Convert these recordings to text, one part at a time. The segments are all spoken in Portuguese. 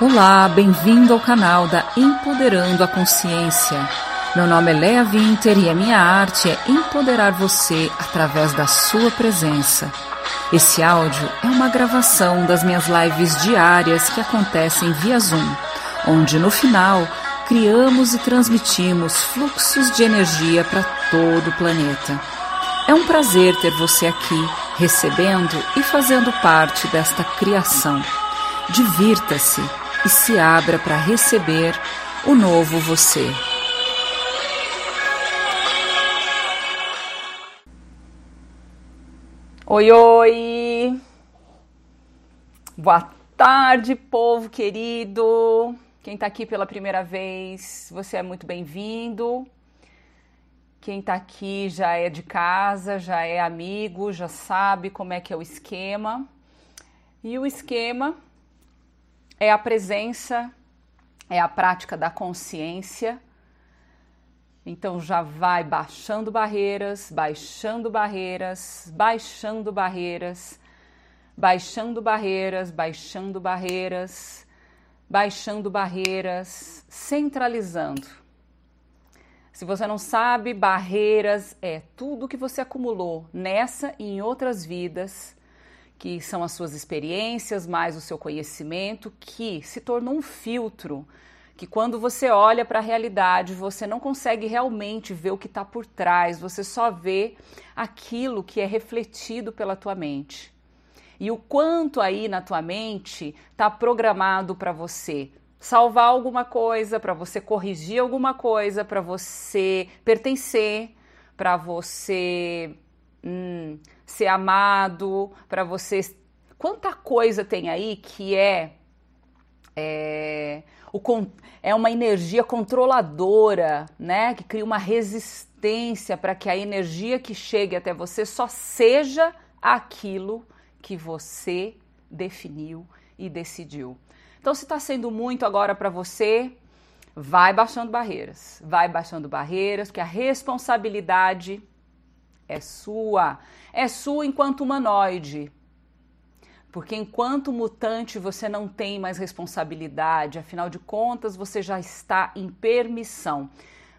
Olá, bem-vindo ao canal da Empoderando a Consciência. Meu nome é Lea Winter e a minha arte é empoderar você através da sua presença. Esse áudio é uma gravação das minhas lives diárias que acontecem via Zoom, onde no final criamos e transmitimos fluxos de energia para todo o planeta. É um prazer ter você aqui, recebendo e fazendo parte desta criação. Divirta-se e se abra para receber o novo você. Oi, oi! Boa tarde, povo querido! Quem está aqui pela primeira vez, você é muito bem-vindo. Quem está aqui já é de casa, já é amigo, já sabe como é que é o esquema. E o esquema é a presença, é a prática da consciência. Então já vai baixando barreiras, baixando barreiras, baixando barreiras, baixando barreiras, baixando barreiras, baixando barreiras, centralizando. Se você não sabe, barreiras é tudo que você acumulou nessa e em outras vidas que são as suas experiências, mais o seu conhecimento, que se tornou um filtro. Que quando você olha para a realidade, você não consegue realmente ver o que está por trás, você só vê aquilo que é refletido pela tua mente. E o quanto aí na tua mente está programado para você salvar alguma coisa, para você corrigir alguma coisa, para você pertencer, para você hum, ser amado, para você. Quanta coisa tem aí que é, é, o, é uma energia controladora, né? Que cria uma resistência para que a energia que chegue até você só seja aquilo que você definiu e decidiu. Então, se está sendo muito agora para você, vai baixando barreiras, vai baixando barreiras, que a responsabilidade é sua. É sua enquanto humanoide. Porque enquanto mutante você não tem mais responsabilidade, afinal de contas você já está em permissão.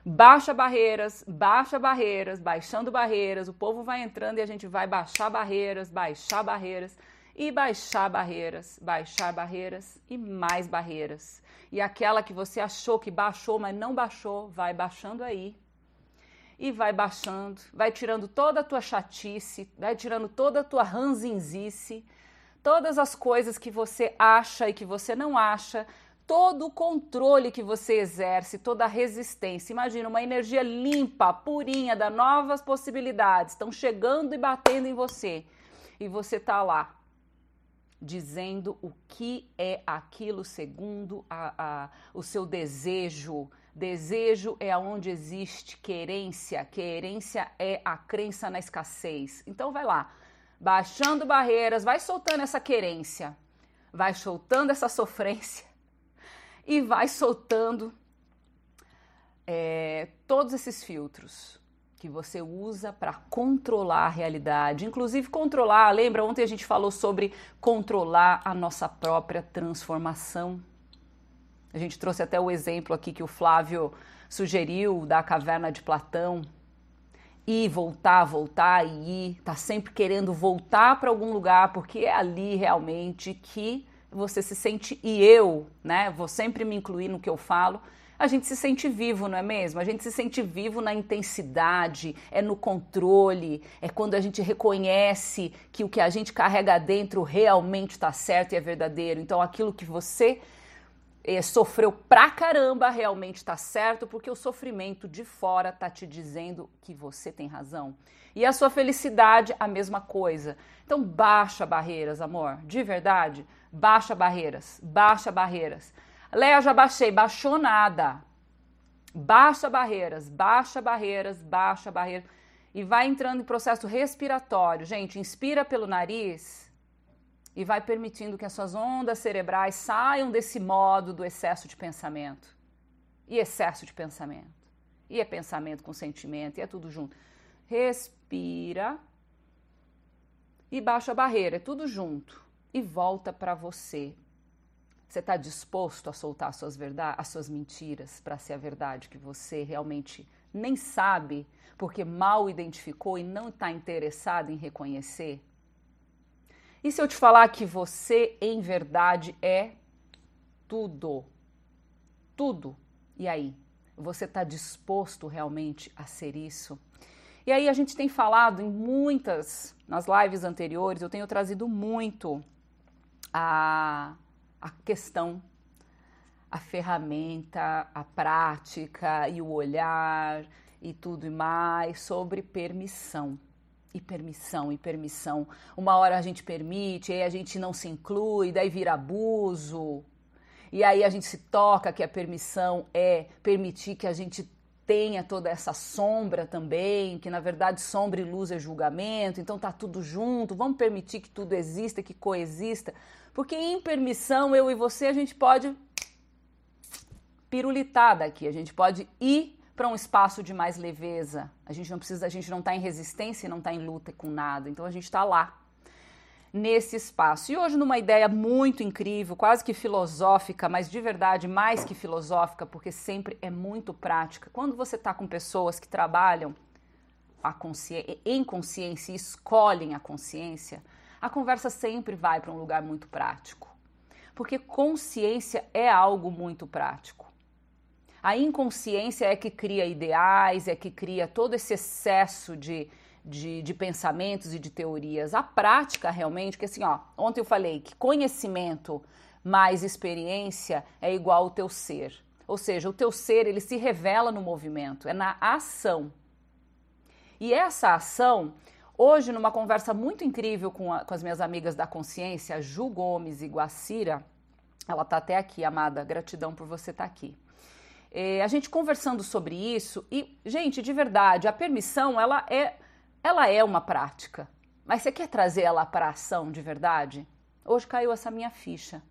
Baixa barreiras, baixa barreiras, baixando barreiras, o povo vai entrando e a gente vai baixar barreiras, baixar barreiras e baixar barreiras, baixar barreiras e mais barreiras. E aquela que você achou que baixou, mas não baixou, vai baixando aí, e vai baixando, vai tirando toda a tua chatice, vai tirando toda a tua ranzinzice, todas as coisas que você acha e que você não acha, todo o controle que você exerce, toda a resistência. Imagina uma energia limpa, purinha, da novas possibilidades, estão chegando e batendo em você. E você tá lá, dizendo o que é aquilo segundo a, a, o seu desejo, Desejo é onde existe querência, querência é a crença na escassez. Então vai lá, baixando barreiras, vai soltando essa querência, vai soltando essa sofrência e vai soltando é, todos esses filtros que você usa para controlar a realidade, inclusive controlar. Lembra ontem a gente falou sobre controlar a nossa própria transformação. A gente trouxe até o exemplo aqui que o Flávio sugeriu da caverna de Platão. Ir, voltar, voltar e ir, tá sempre querendo voltar para algum lugar, porque é ali realmente que você se sente, e eu, né, vou sempre me incluir no que eu falo, a gente se sente vivo, não é mesmo? A gente se sente vivo na intensidade, é no controle, é quando a gente reconhece que o que a gente carrega dentro realmente está certo e é verdadeiro. Então, aquilo que você sofreu pra caramba realmente tá certo, porque o sofrimento de fora tá te dizendo que você tem razão. E a sua felicidade, a mesma coisa. Então, baixa barreiras, amor, de verdade, baixa barreiras, baixa barreiras. Léa, já baixei, baixou nada. Baixa barreiras, baixa barreiras, baixa barreiras. E vai entrando em processo respiratório. Gente, inspira pelo nariz e vai permitindo que as suas ondas cerebrais saiam desse modo do excesso de pensamento. E excesso de pensamento. E é pensamento com sentimento, e é tudo junto. Respira e baixa a barreira, é tudo junto. E volta para você. Você está disposto a soltar as suas, verdade, as suas mentiras para ser a verdade que você realmente nem sabe, porque mal identificou e não está interessado em reconhecer? E se eu te falar que você, em verdade, é tudo? Tudo. E aí? Você está disposto realmente a ser isso? E aí a gente tem falado em muitas, nas lives anteriores, eu tenho trazido muito a, a questão, a ferramenta, a prática e o olhar e tudo e mais sobre permissão. E permissão, e permissão. Uma hora a gente permite, aí a gente não se inclui, daí vira abuso. E aí a gente se toca que a permissão é permitir que a gente tenha toda essa sombra também, que na verdade sombra e luz é julgamento, então tá tudo junto, vamos permitir que tudo exista, que coexista, porque em permissão eu e você a gente pode pirulitar daqui, a gente pode ir para um espaço de mais leveza. A gente não precisa, a gente não está em resistência não está em luta com nada, então a gente está lá nesse espaço. E hoje, numa ideia muito incrível, quase que filosófica, mas de verdade mais que filosófica, porque sempre é muito prática. Quando você está com pessoas que trabalham a consciência, em consciência e escolhem a consciência, a conversa sempre vai para um lugar muito prático. Porque consciência é algo muito prático. A inconsciência é que cria ideais, é que cria todo esse excesso de de, de pensamentos e de teorias. A prática realmente, que assim, ó, ontem eu falei que conhecimento mais experiência é igual ao teu ser. Ou seja, o teu ser ele se revela no movimento, é na ação. E essa ação, hoje, numa conversa muito incrível com, a, com as minhas amigas da consciência, Ju Gomes e Guacira, ela tá até aqui, amada, gratidão por você estar tá aqui. É, a gente conversando sobre isso e, gente, de verdade, a permissão ela é ela é uma prática, mas você quer trazer ela para ação de verdade? Hoje caiu essa minha ficha.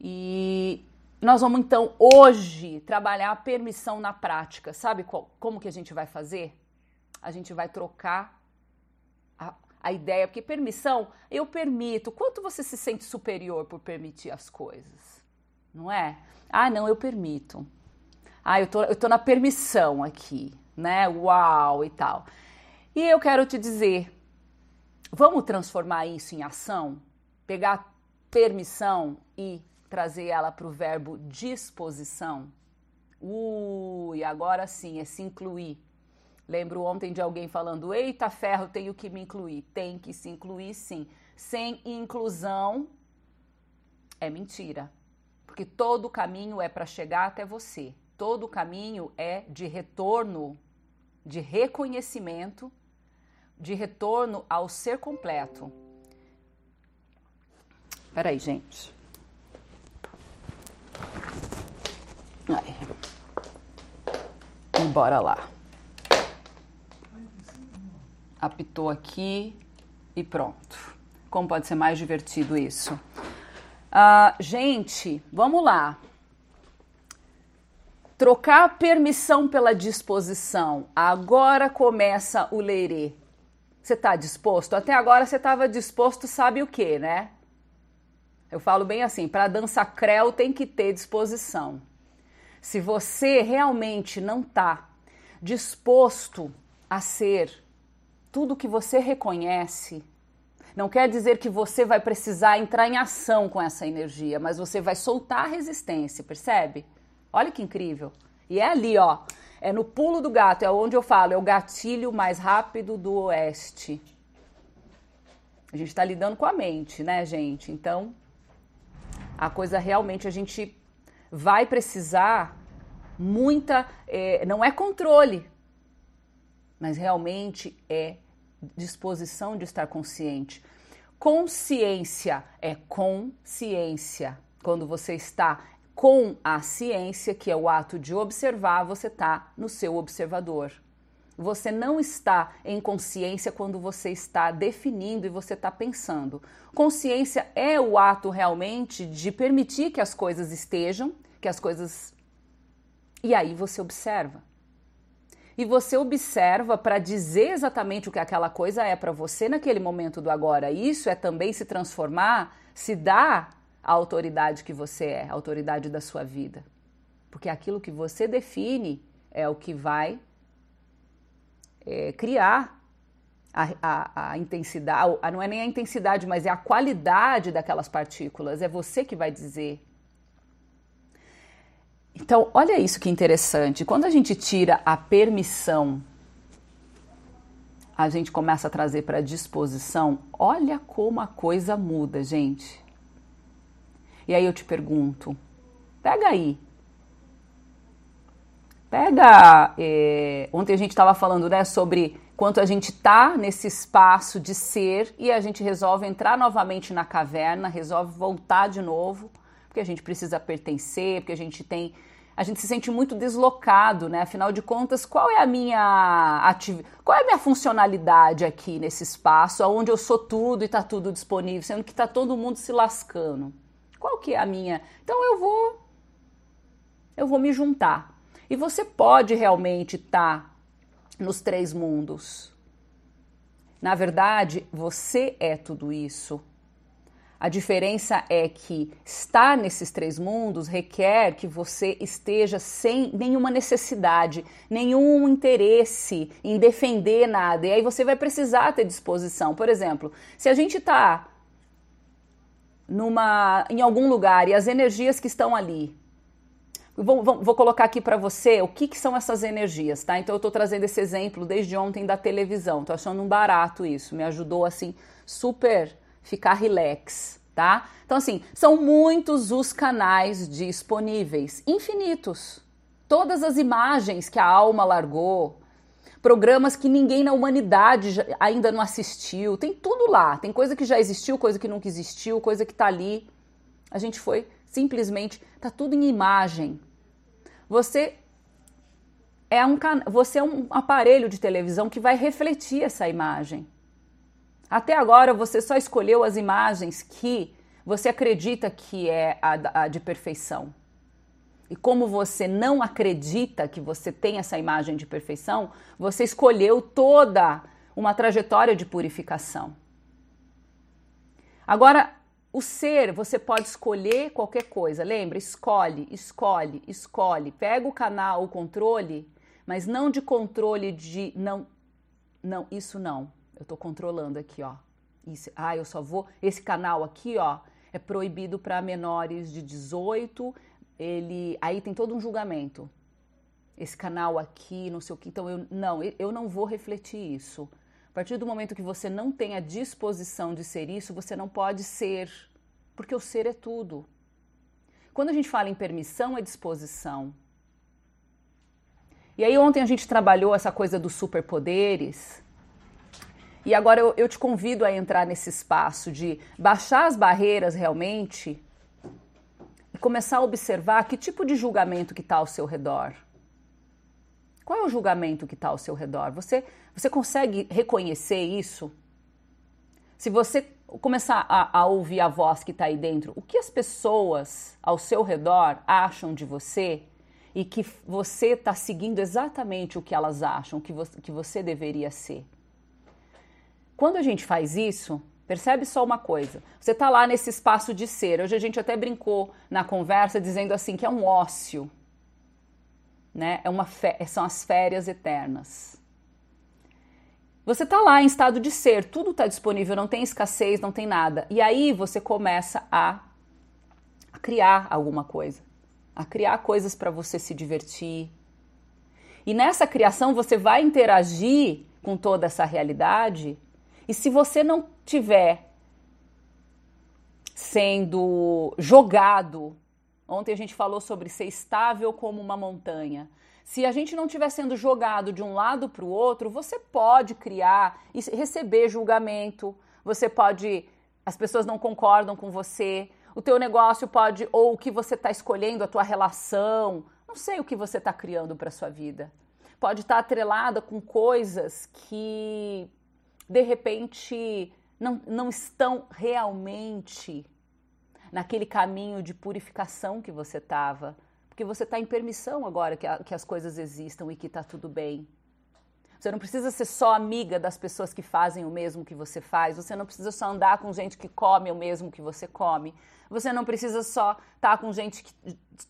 E nós vamos então hoje trabalhar a permissão na prática. Sabe qual, como que a gente vai fazer? A gente vai trocar a, a ideia, porque permissão, eu permito. Quanto você se sente superior por permitir as coisas? Não é? Ah, não, eu permito. Ah, eu tô, eu tô na permissão aqui, né? Uau e tal. E eu quero te dizer, vamos transformar isso em ação? Pegar permissão e trazer ela para o verbo disposição? Ui, agora sim, é se incluir. Lembro ontem de alguém falando: eita ferro, tenho que me incluir. Tem que se incluir sim. Sem inclusão é mentira. Porque todo o caminho é para chegar até você. Todo o caminho é de retorno, de reconhecimento de retorno ao ser completo. Peraí, gente. Aí. Bora lá. Apitou aqui e pronto. Como pode ser mais divertido isso? Uh, gente, vamos lá. Trocar permissão pela disposição. Agora começa o lerê. Você está disposto? Até agora você estava disposto, sabe o que, né? Eu falo bem assim: para dança creu tem que ter disposição. Se você realmente não está disposto a ser tudo que você reconhece, não quer dizer que você vai precisar entrar em ação com essa energia, mas você vai soltar a resistência, percebe? Olha que incrível. E é ali, ó. É no pulo do gato, é onde eu falo, é o gatilho mais rápido do oeste. A gente está lidando com a mente, né, gente? Então, a coisa realmente a gente vai precisar muita. É, não é controle, mas realmente é disposição de estar consciente. Consciência é consciência. Quando você está com a ciência, que é o ato de observar, você está no seu observador. Você não está em consciência quando você está definindo e você está pensando. Consciência é o ato realmente de permitir que as coisas estejam, que as coisas. E aí você observa. E você observa para dizer exatamente o que aquela coisa é para você naquele momento do agora. Isso é também se transformar, se dar a autoridade que você é, a autoridade da sua vida. Porque aquilo que você define é o que vai é, criar a, a, a intensidade, a, não é nem a intensidade, mas é a qualidade daquelas partículas, é você que vai dizer. Então, olha isso que interessante. Quando a gente tira a permissão, a gente começa a trazer para a disposição, olha como a coisa muda, gente. E aí eu te pergunto, pega aí. Pega. É, ontem a gente estava falando né, sobre quanto a gente tá nesse espaço de ser e a gente resolve entrar novamente na caverna, resolve voltar de novo, porque a gente precisa pertencer, porque a gente tem a gente se sente muito deslocado, né? Afinal de contas, qual é a minha ativ... qual é a minha funcionalidade aqui nesse espaço, onde eu sou tudo e está tudo disponível, sendo que está todo mundo se lascando? Qual que é a minha? Então eu vou eu vou me juntar. E você pode realmente estar tá nos três mundos. Na verdade, você é tudo isso. A diferença é que estar nesses três mundos requer que você esteja sem nenhuma necessidade, nenhum interesse em defender nada. E aí você vai precisar ter disposição. Por exemplo, se a gente está numa em algum lugar e as energias que estão ali Vou, vou, vou, colocar aqui para você o que, que, são essas energias, tá? Então eu estou trazendo esse exemplo desde ontem da televisão. Tô achando um barato isso, me ajudou assim super ficar relax, tá? Então assim, são muitos os canais disponíveis, infinitos. Todas as imagens que a alma largou, programas que ninguém na humanidade ainda não assistiu, tem tudo lá. Tem coisa que já existiu, coisa que nunca existiu, coisa que tá ali. A gente foi simplesmente, tá tudo em imagem, você é um, você é um aparelho de televisão que vai refletir essa imagem. Até agora você só escolheu as imagens que você acredita que é a, a de perfeição. E como você não acredita que você tem essa imagem de perfeição, você escolheu toda uma trajetória de purificação. Agora, o ser, você pode escolher qualquer coisa. Lembra? Escolhe, escolhe, escolhe. Pega o canal, o controle, mas não de controle de não não, isso não. Eu estou controlando aqui, ó. Isso, ah, eu só vou esse canal aqui, ó, é proibido para menores de 18. Ele aí tem todo um julgamento. Esse canal aqui, não sei o que. Então eu não, eu não vou refletir isso. A partir do momento que você não tem a disposição de ser isso, você não pode ser, porque o ser é tudo. Quando a gente fala em permissão, é disposição. E aí ontem a gente trabalhou essa coisa dos superpoderes. E agora eu, eu te convido a entrar nesse espaço de baixar as barreiras realmente e começar a observar que tipo de julgamento que está ao seu redor. Qual é o julgamento que está ao seu redor? Você, você consegue reconhecer isso? Se você começar a, a ouvir a voz que está aí dentro, o que as pessoas ao seu redor acham de você e que você está seguindo exatamente o que elas acham que você, que você deveria ser. Quando a gente faz isso, percebe só uma coisa: você está lá nesse espaço de ser. Hoje a gente até brincou na conversa dizendo assim que é um ócio né? É uma são as férias eternas. Você está lá em estado de ser, tudo está disponível, não tem escassez, não tem nada. E aí você começa a, a criar alguma coisa, a criar coisas para você se divertir. E nessa criação você vai interagir com toda essa realidade. E se você não tiver sendo jogado Ontem a gente falou sobre ser estável como uma montanha. Se a gente não estiver sendo jogado de um lado para o outro, você pode criar e receber julgamento. Você pode. As pessoas não concordam com você. O teu negócio pode. Ou o que você está escolhendo, a tua relação. Não sei o que você está criando para sua vida. Pode estar tá atrelada com coisas que, de repente, não, não estão realmente naquele caminho de purificação que você estava, porque você está em permissão agora que, a, que as coisas existam e que está tudo bem. Você não precisa ser só amiga das pessoas que fazem o mesmo que você faz. Você não precisa só andar com gente que come o mesmo que você come. Você não precisa só estar com gente que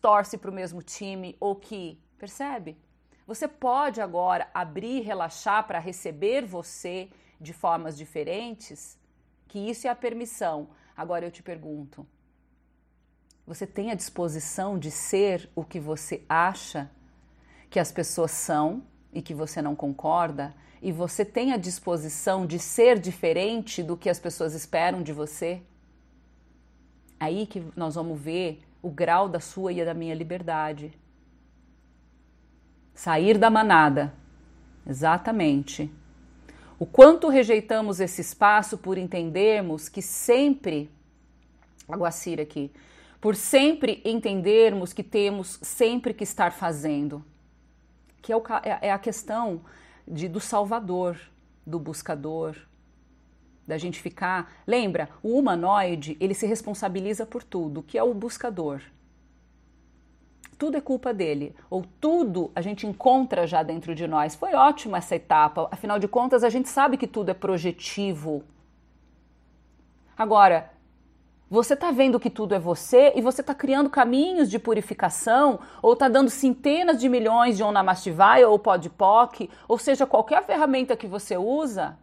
torce para o mesmo time ou que. Percebe? Você pode agora abrir relaxar para receber você de formas diferentes, que isso é a permissão. Agora eu te pergunto: você tem a disposição de ser o que você acha que as pessoas são e que você não concorda? E você tem a disposição de ser diferente do que as pessoas esperam de você? Aí que nós vamos ver o grau da sua e da minha liberdade. Sair da manada. Exatamente. O quanto rejeitamos esse espaço por entendermos que sempre. Aguacira aqui por sempre entendermos que temos sempre que estar fazendo, que é, o, é, é a questão de, do salvador, do buscador, da gente ficar. Lembra, o humanoide ele se responsabiliza por tudo, que é o buscador. Tudo é culpa dele, ou tudo a gente encontra já dentro de nós. Foi ótima essa etapa, afinal de contas, a gente sabe que tudo é projetivo. Agora, você está vendo que tudo é você e você está criando caminhos de purificação ou está dando centenas de milhões de Onamastivai ou Podpoc, ou seja, qualquer ferramenta que você usa,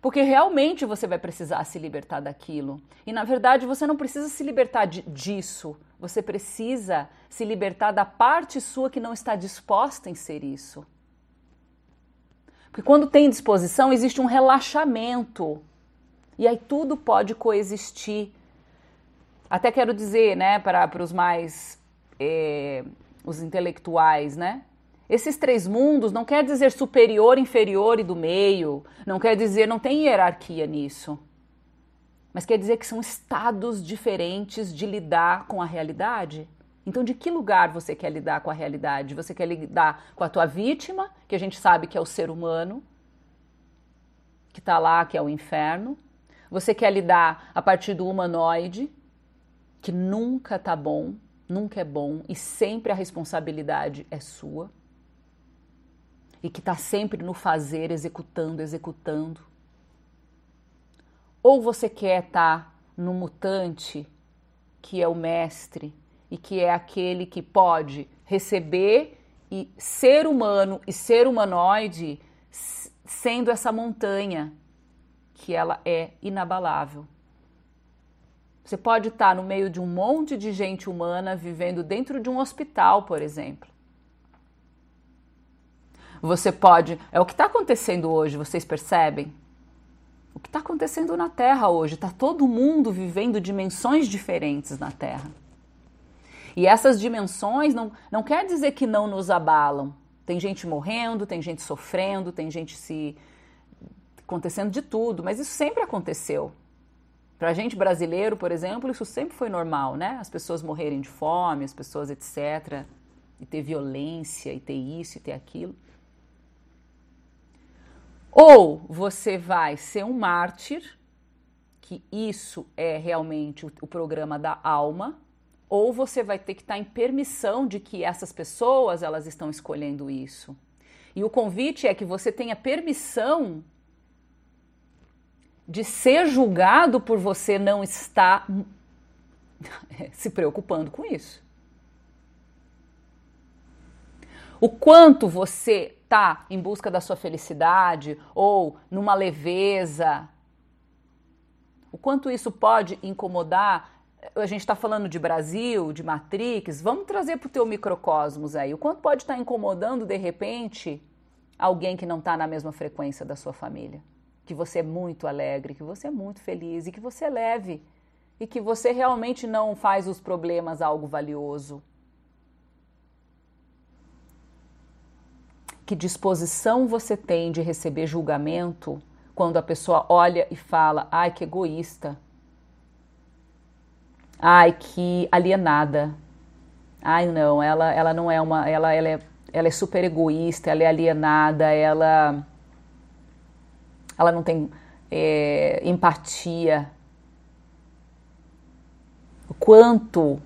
porque realmente você vai precisar se libertar daquilo. E na verdade você não precisa se libertar de, disso, você precisa se libertar da parte sua que não está disposta em ser isso. Porque quando tem disposição, existe um relaxamento e aí tudo pode coexistir. Até quero dizer, né, para, para os mais é, os intelectuais, né? Esses três mundos não quer dizer superior, inferior e do meio, não quer dizer, não tem hierarquia nisso. Mas quer dizer que são estados diferentes de lidar com a realidade. Então, de que lugar você quer lidar com a realidade? Você quer lidar com a tua vítima, que a gente sabe que é o ser humano, que está lá, que é o inferno, você quer lidar a partir do humanoide, que nunca tá bom, nunca é bom e sempre a responsabilidade é sua. E que tá sempre no fazer, executando, executando. Ou você quer estar no mutante, que é o mestre e que é aquele que pode receber e ser humano e ser humanoide sendo essa montanha que ela é inabalável. Você pode estar no meio de um monte de gente humana vivendo dentro de um hospital, por exemplo. Você pode. É o que está acontecendo hoje, vocês percebem? O que está acontecendo na Terra hoje? Está todo mundo vivendo dimensões diferentes na Terra. E essas dimensões não, não quer dizer que não nos abalam. Tem gente morrendo, tem gente sofrendo, tem gente se acontecendo de tudo, mas isso sempre aconteceu. Para a gente brasileiro, por exemplo, isso sempre foi normal, né? As pessoas morrerem de fome, as pessoas etc. E ter violência, e ter isso, e ter aquilo. Ou você vai ser um mártir, que isso é realmente o, o programa da alma, ou você vai ter que estar em permissão de que essas pessoas elas estão escolhendo isso. E o convite é que você tenha permissão de ser julgado por você não estar se preocupando com isso. O quanto você está em busca da sua felicidade ou numa leveza, o quanto isso pode incomodar. A gente está falando de Brasil, de Matrix, vamos trazer para o teu microcosmos aí. O quanto pode estar tá incomodando de repente alguém que não está na mesma frequência da sua família que você é muito alegre, que você é muito feliz e que você é leve e que você realmente não faz os problemas algo valioso. Que disposição você tem de receber julgamento quando a pessoa olha e fala: ai, que egoísta. Ai, que alienada. Ai, não, ela, ela não é uma. Ela, ela, é, ela é super egoísta, ela é alienada, ela ela não tem é, empatia. O quanto,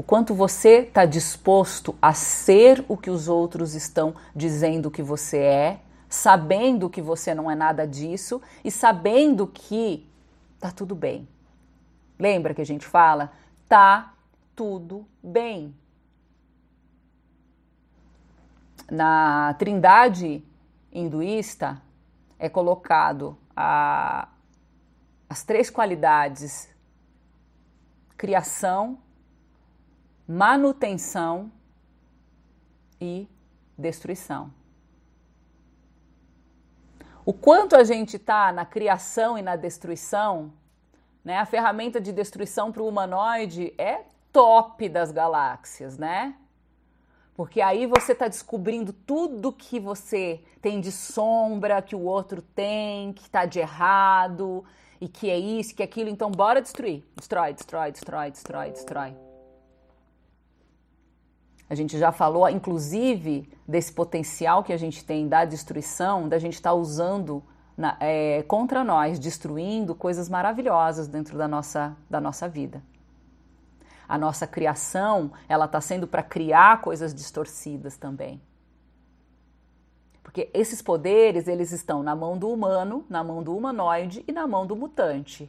O quanto você está disposto a ser o que os outros estão dizendo que você é, sabendo que você não é nada disso e sabendo que tá tudo bem. Lembra que a gente fala? Tá tudo bem. Na trindade hinduísta é colocado a, as três qualidades: criação, manutenção e destruição. O quanto a gente está na criação e na destruição, né? A ferramenta de destruição para o humanoide é top das galáxias, né? Porque aí você está descobrindo tudo que você tem de sombra, que o outro tem, que está de errado, e que é isso, que é aquilo. Então, bora destruir. Destrói, destrói, destrói, destrói, destrói. A gente já falou, inclusive, desse potencial que a gente tem da destruição, da gente estar tá usando na, é, contra nós, destruindo coisas maravilhosas dentro da nossa, da nossa vida a nossa criação, ela está sendo para criar coisas distorcidas também. Porque esses poderes, eles estão na mão do humano, na mão do humanoide e na mão do mutante.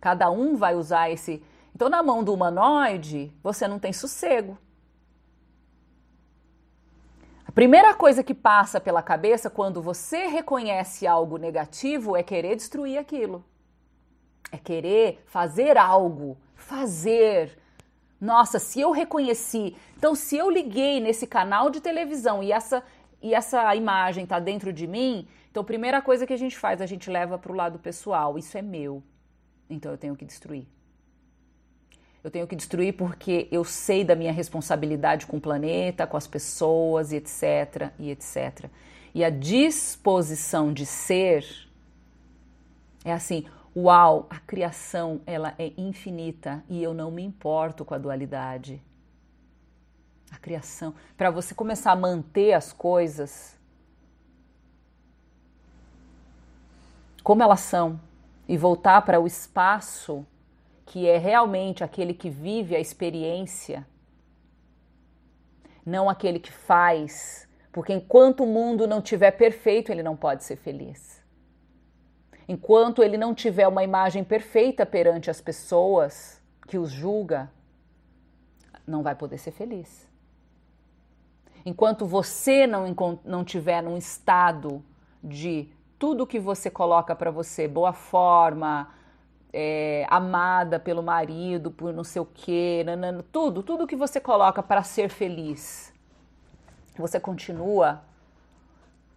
Cada um vai usar esse. Então, na mão do humanoide, você não tem sossego. A primeira coisa que passa pela cabeça quando você reconhece algo negativo é querer destruir aquilo. É querer fazer algo fazer. Nossa, se eu reconheci, então se eu liguei nesse canal de televisão e essa e essa imagem está dentro de mim, então a primeira coisa que a gente faz, a gente leva para o lado pessoal. Isso é meu. Então eu tenho que destruir. Eu tenho que destruir porque eu sei da minha responsabilidade com o planeta, com as pessoas e etc, e etc. E a disposição de ser é assim, Uau, a criação ela é infinita e eu não me importo com a dualidade. A criação, para você começar a manter as coisas como elas são e voltar para o espaço que é realmente aquele que vive a experiência, não aquele que faz, porque enquanto o mundo não tiver perfeito, ele não pode ser feliz. Enquanto ele não tiver uma imagem perfeita perante as pessoas que os julga, não vai poder ser feliz. Enquanto você não, não tiver num estado de tudo que você coloca para você, boa forma, é, amada pelo marido, por não sei o quê, nanana, tudo, tudo que você coloca para ser feliz, você continua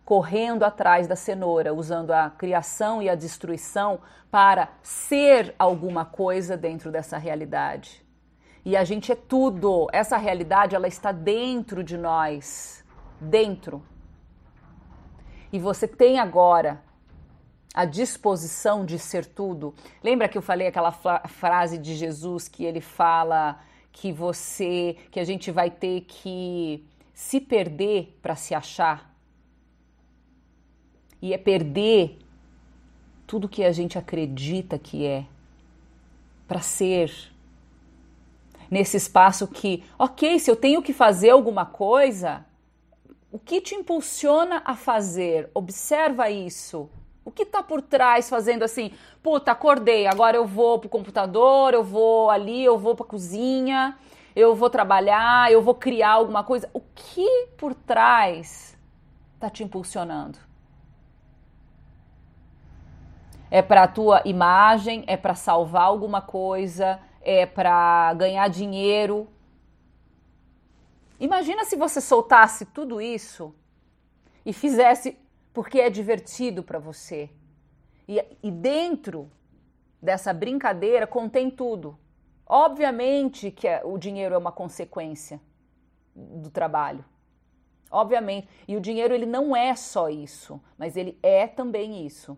correndo atrás da cenoura, usando a criação e a destruição para ser alguma coisa dentro dessa realidade. E a gente é tudo. Essa realidade ela está dentro de nós, dentro. E você tem agora a disposição de ser tudo. Lembra que eu falei aquela frase de Jesus que ele fala que você, que a gente vai ter que se perder para se achar? e é perder tudo que a gente acredita que é para ser nesse espaço que, ok, se eu tenho que fazer alguma coisa, o que te impulsiona a fazer? Observa isso. O que está por trás fazendo assim? Puta, acordei, agora eu vou pro computador, eu vou ali, eu vou pra cozinha, eu vou trabalhar, eu vou criar alguma coisa. O que por trás está te impulsionando? é para a tua imagem, é para salvar alguma coisa, é para ganhar dinheiro. Imagina se você soltasse tudo isso e fizesse porque é divertido para você. E, e dentro dessa brincadeira contém tudo. Obviamente que é, o dinheiro é uma consequência do trabalho. Obviamente. E o dinheiro ele não é só isso, mas ele é também isso.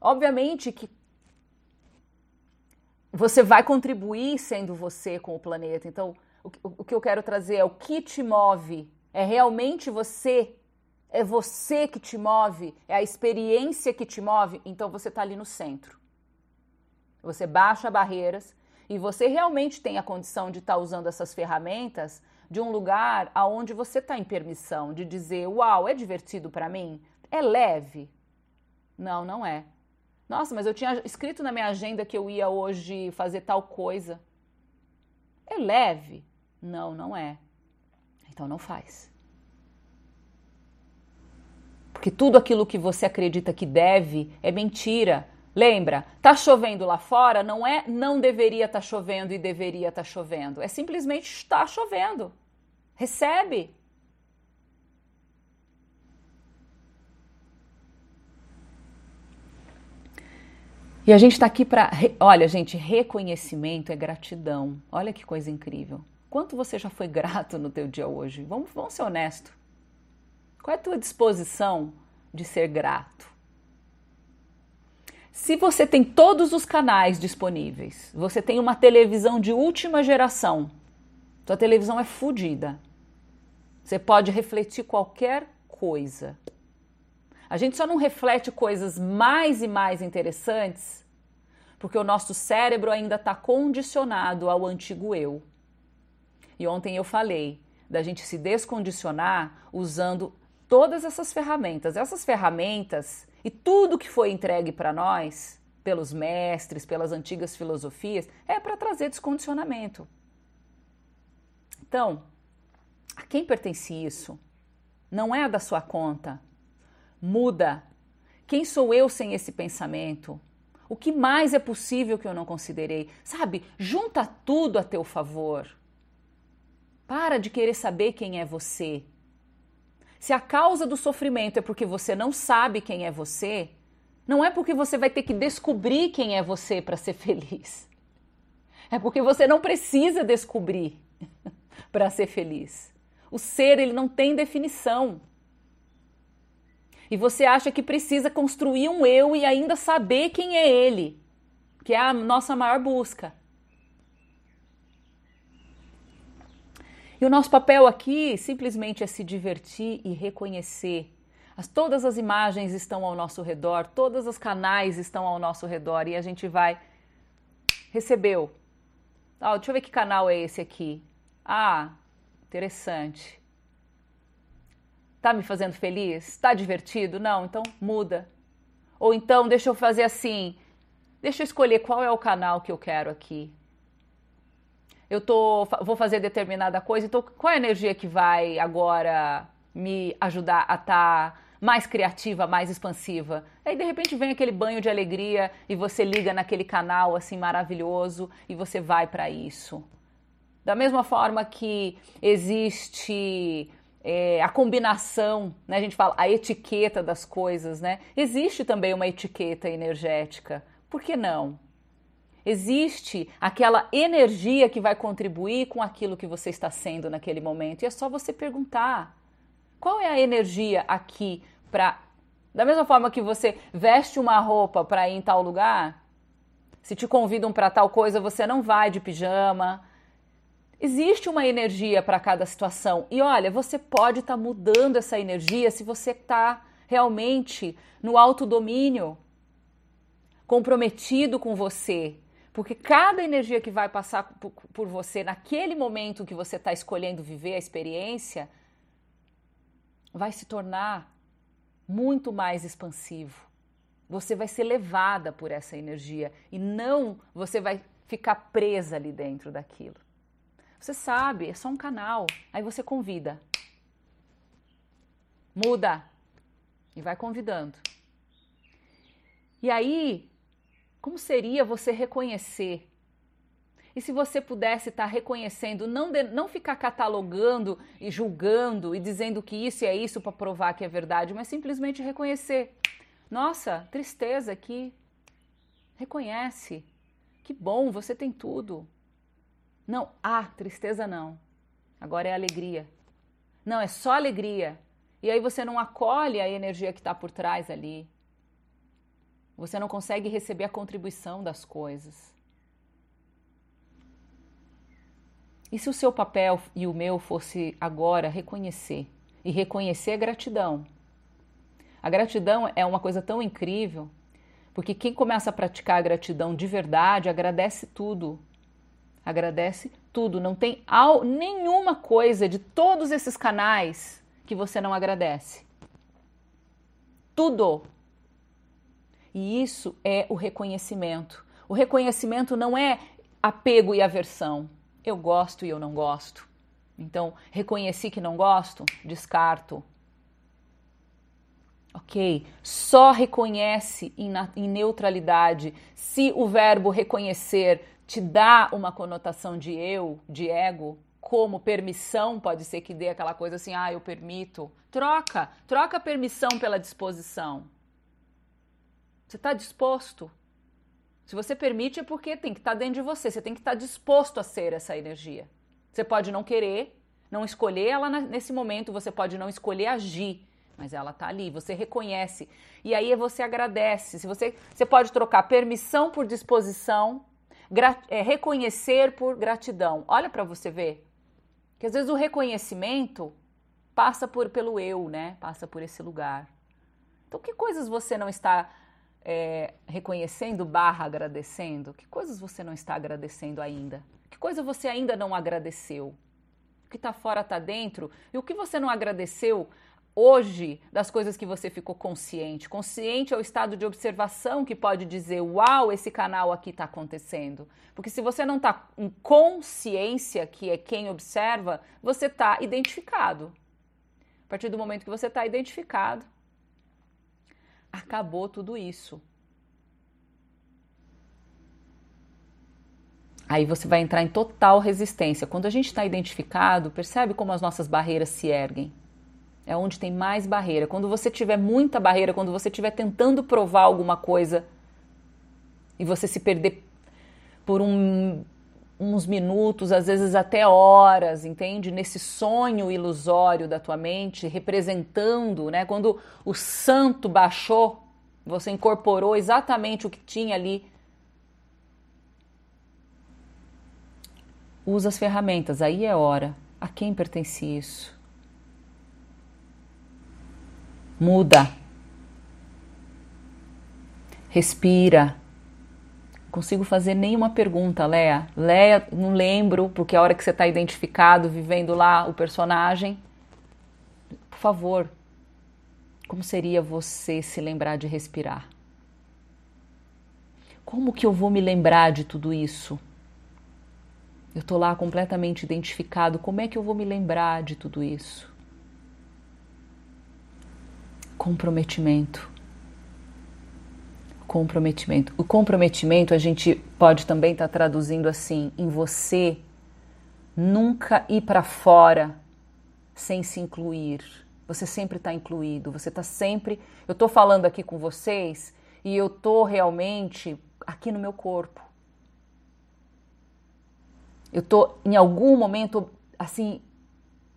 Obviamente que você vai contribuir sendo você com o planeta. Então, o, o, que eu quero trazer é o que te move. É realmente você. É você que te move. É a experiência que te move. Então, você está ali no centro. Você baixa barreiras e você realmente tem a condição de estar tá usando essas ferramentas de um lugar aonde você está em permissão de dizer, uau, é divertido para mim, é leve. Não, não é. Nossa, mas eu tinha escrito na minha agenda que eu ia hoje fazer tal coisa. É leve? Não, não é. Então não faz. Porque tudo aquilo que você acredita que deve é mentira. Lembra, tá chovendo lá fora não é não deveria estar tá chovendo e deveria estar tá chovendo. É simplesmente está chovendo. Recebe. E a gente está aqui para. Olha, gente, reconhecimento é gratidão. Olha que coisa incrível. Quanto você já foi grato no teu dia hoje? Vamos, vamos ser honestos. Qual é a tua disposição de ser grato? Se você tem todos os canais disponíveis, você tem uma televisão de última geração, tua televisão é fodida. Você pode refletir qualquer coisa. A gente só não reflete coisas mais e mais interessantes porque o nosso cérebro ainda está condicionado ao antigo eu. E ontem eu falei da gente se descondicionar usando todas essas ferramentas. Essas ferramentas e tudo que foi entregue para nós, pelos mestres, pelas antigas filosofias, é para trazer descondicionamento. Então, a quem pertence isso? Não é da sua conta. Muda. Quem sou eu sem esse pensamento? O que mais é possível que eu não considerei? Sabe, junta tudo a teu favor. Para de querer saber quem é você. Se a causa do sofrimento é porque você não sabe quem é você, não é porque você vai ter que descobrir quem é você para ser feliz. É porque você não precisa descobrir para ser feliz. O ser, ele não tem definição e você acha que precisa construir um eu e ainda saber quem é ele, que é a nossa maior busca. E o nosso papel aqui simplesmente é se divertir e reconhecer. As, todas as imagens estão ao nosso redor, todos os canais estão ao nosso redor e a gente vai. Recebeu. Oh, deixa eu ver que canal é esse aqui. Ah, interessante. Tá me fazendo feliz? Tá divertido? Não, então muda. Ou então deixa eu fazer assim. Deixa eu escolher qual é o canal que eu quero aqui. Eu tô, vou fazer determinada coisa, então qual é a energia que vai agora me ajudar a estar tá mais criativa, mais expansiva? Aí de repente vem aquele banho de alegria e você liga naquele canal assim maravilhoso e você vai para isso. Da mesma forma que existe é, a combinação, né? A gente fala a etiqueta das coisas, né? Existe também uma etiqueta energética. Por que não? Existe aquela energia que vai contribuir com aquilo que você está sendo naquele momento. E é só você perguntar: qual é a energia aqui para. Da mesma forma que você veste uma roupa para ir em tal lugar, se te convidam para tal coisa, você não vai de pijama, Existe uma energia para cada situação. E olha, você pode estar tá mudando essa energia se você está realmente no autodomínio, comprometido com você. Porque cada energia que vai passar por, por você naquele momento que você está escolhendo viver a experiência vai se tornar muito mais expansivo. Você vai ser levada por essa energia e não você vai ficar presa ali dentro daquilo. Você sabe, é só um canal. Aí você convida. Muda. E vai convidando. E aí, como seria você reconhecer? E se você pudesse estar reconhecendo, não, de, não ficar catalogando e julgando e dizendo que isso é isso para provar que é verdade, mas simplesmente reconhecer. Nossa, tristeza aqui. Reconhece. Que bom, você tem tudo. Não, ah, tristeza não. Agora é alegria. Não, é só alegria. E aí você não acolhe a energia que está por trás ali. Você não consegue receber a contribuição das coisas. E se o seu papel e o meu fosse agora reconhecer? E reconhecer a gratidão. A gratidão é uma coisa tão incrível, porque quem começa a praticar a gratidão de verdade agradece tudo Agradece tudo. Não tem ao, nenhuma coisa de todos esses canais que você não agradece. Tudo. E isso é o reconhecimento. O reconhecimento não é apego e aversão. Eu gosto e eu não gosto. Então, reconheci que não gosto, descarto. Ok? Só reconhece em, em neutralidade se o verbo reconhecer te dá uma conotação de eu, de ego, como permissão, pode ser que dê aquela coisa assim, ah, eu permito. Troca, troca permissão pela disposição. Você está disposto? Se você permite, é porque tem que estar tá dentro de você, você tem que estar tá disposto a ser essa energia. Você pode não querer, não escolher ela nesse momento, você pode não escolher agir, mas ela está ali, você reconhece. E aí você agradece. Se você, você pode trocar permissão por disposição, é, reconhecer por gratidão. Olha para você ver. Que às vezes o reconhecimento passa por, pelo eu, né? Passa por esse lugar. Então, que coisas você não está é, reconhecendo barra agradecendo? Que coisas você não está agradecendo ainda? Que coisa você ainda não agradeceu? O que está fora está dentro? E o que você não agradeceu hoje das coisas que você ficou consciente. Consciente é o estado de observação que pode dizer: Uau, esse canal aqui está acontecendo. Porque se você não está em consciência, que é quem observa, você está identificado. A partir do momento que você está identificado, acabou tudo isso. Aí você vai entrar em total resistência. Quando a gente está identificado, percebe como as nossas barreiras se erguem é onde tem mais barreira. Quando você tiver muita barreira, quando você estiver tentando provar alguma coisa e você se perder por um, uns minutos, às vezes até horas, entende? Nesse sonho ilusório da tua mente, representando, né? Quando o santo baixou, você incorporou exatamente o que tinha ali. Usa as ferramentas, aí é hora. A quem pertence isso? Muda. Respira. Consigo fazer nenhuma pergunta, Léa. Léa, não lembro, porque a hora que você está identificado, vivendo lá o personagem. Por favor, como seria você se lembrar de respirar? Como que eu vou me lembrar de tudo isso? Eu estou lá completamente identificado. Como é que eu vou me lembrar de tudo isso? comprometimento. Comprometimento. O comprometimento a gente pode também estar tá traduzindo assim: em você nunca ir para fora sem se incluir. Você sempre está incluído, você está sempre. Eu estou falando aqui com vocês e eu estou realmente aqui no meu corpo. Eu estou em algum momento assim,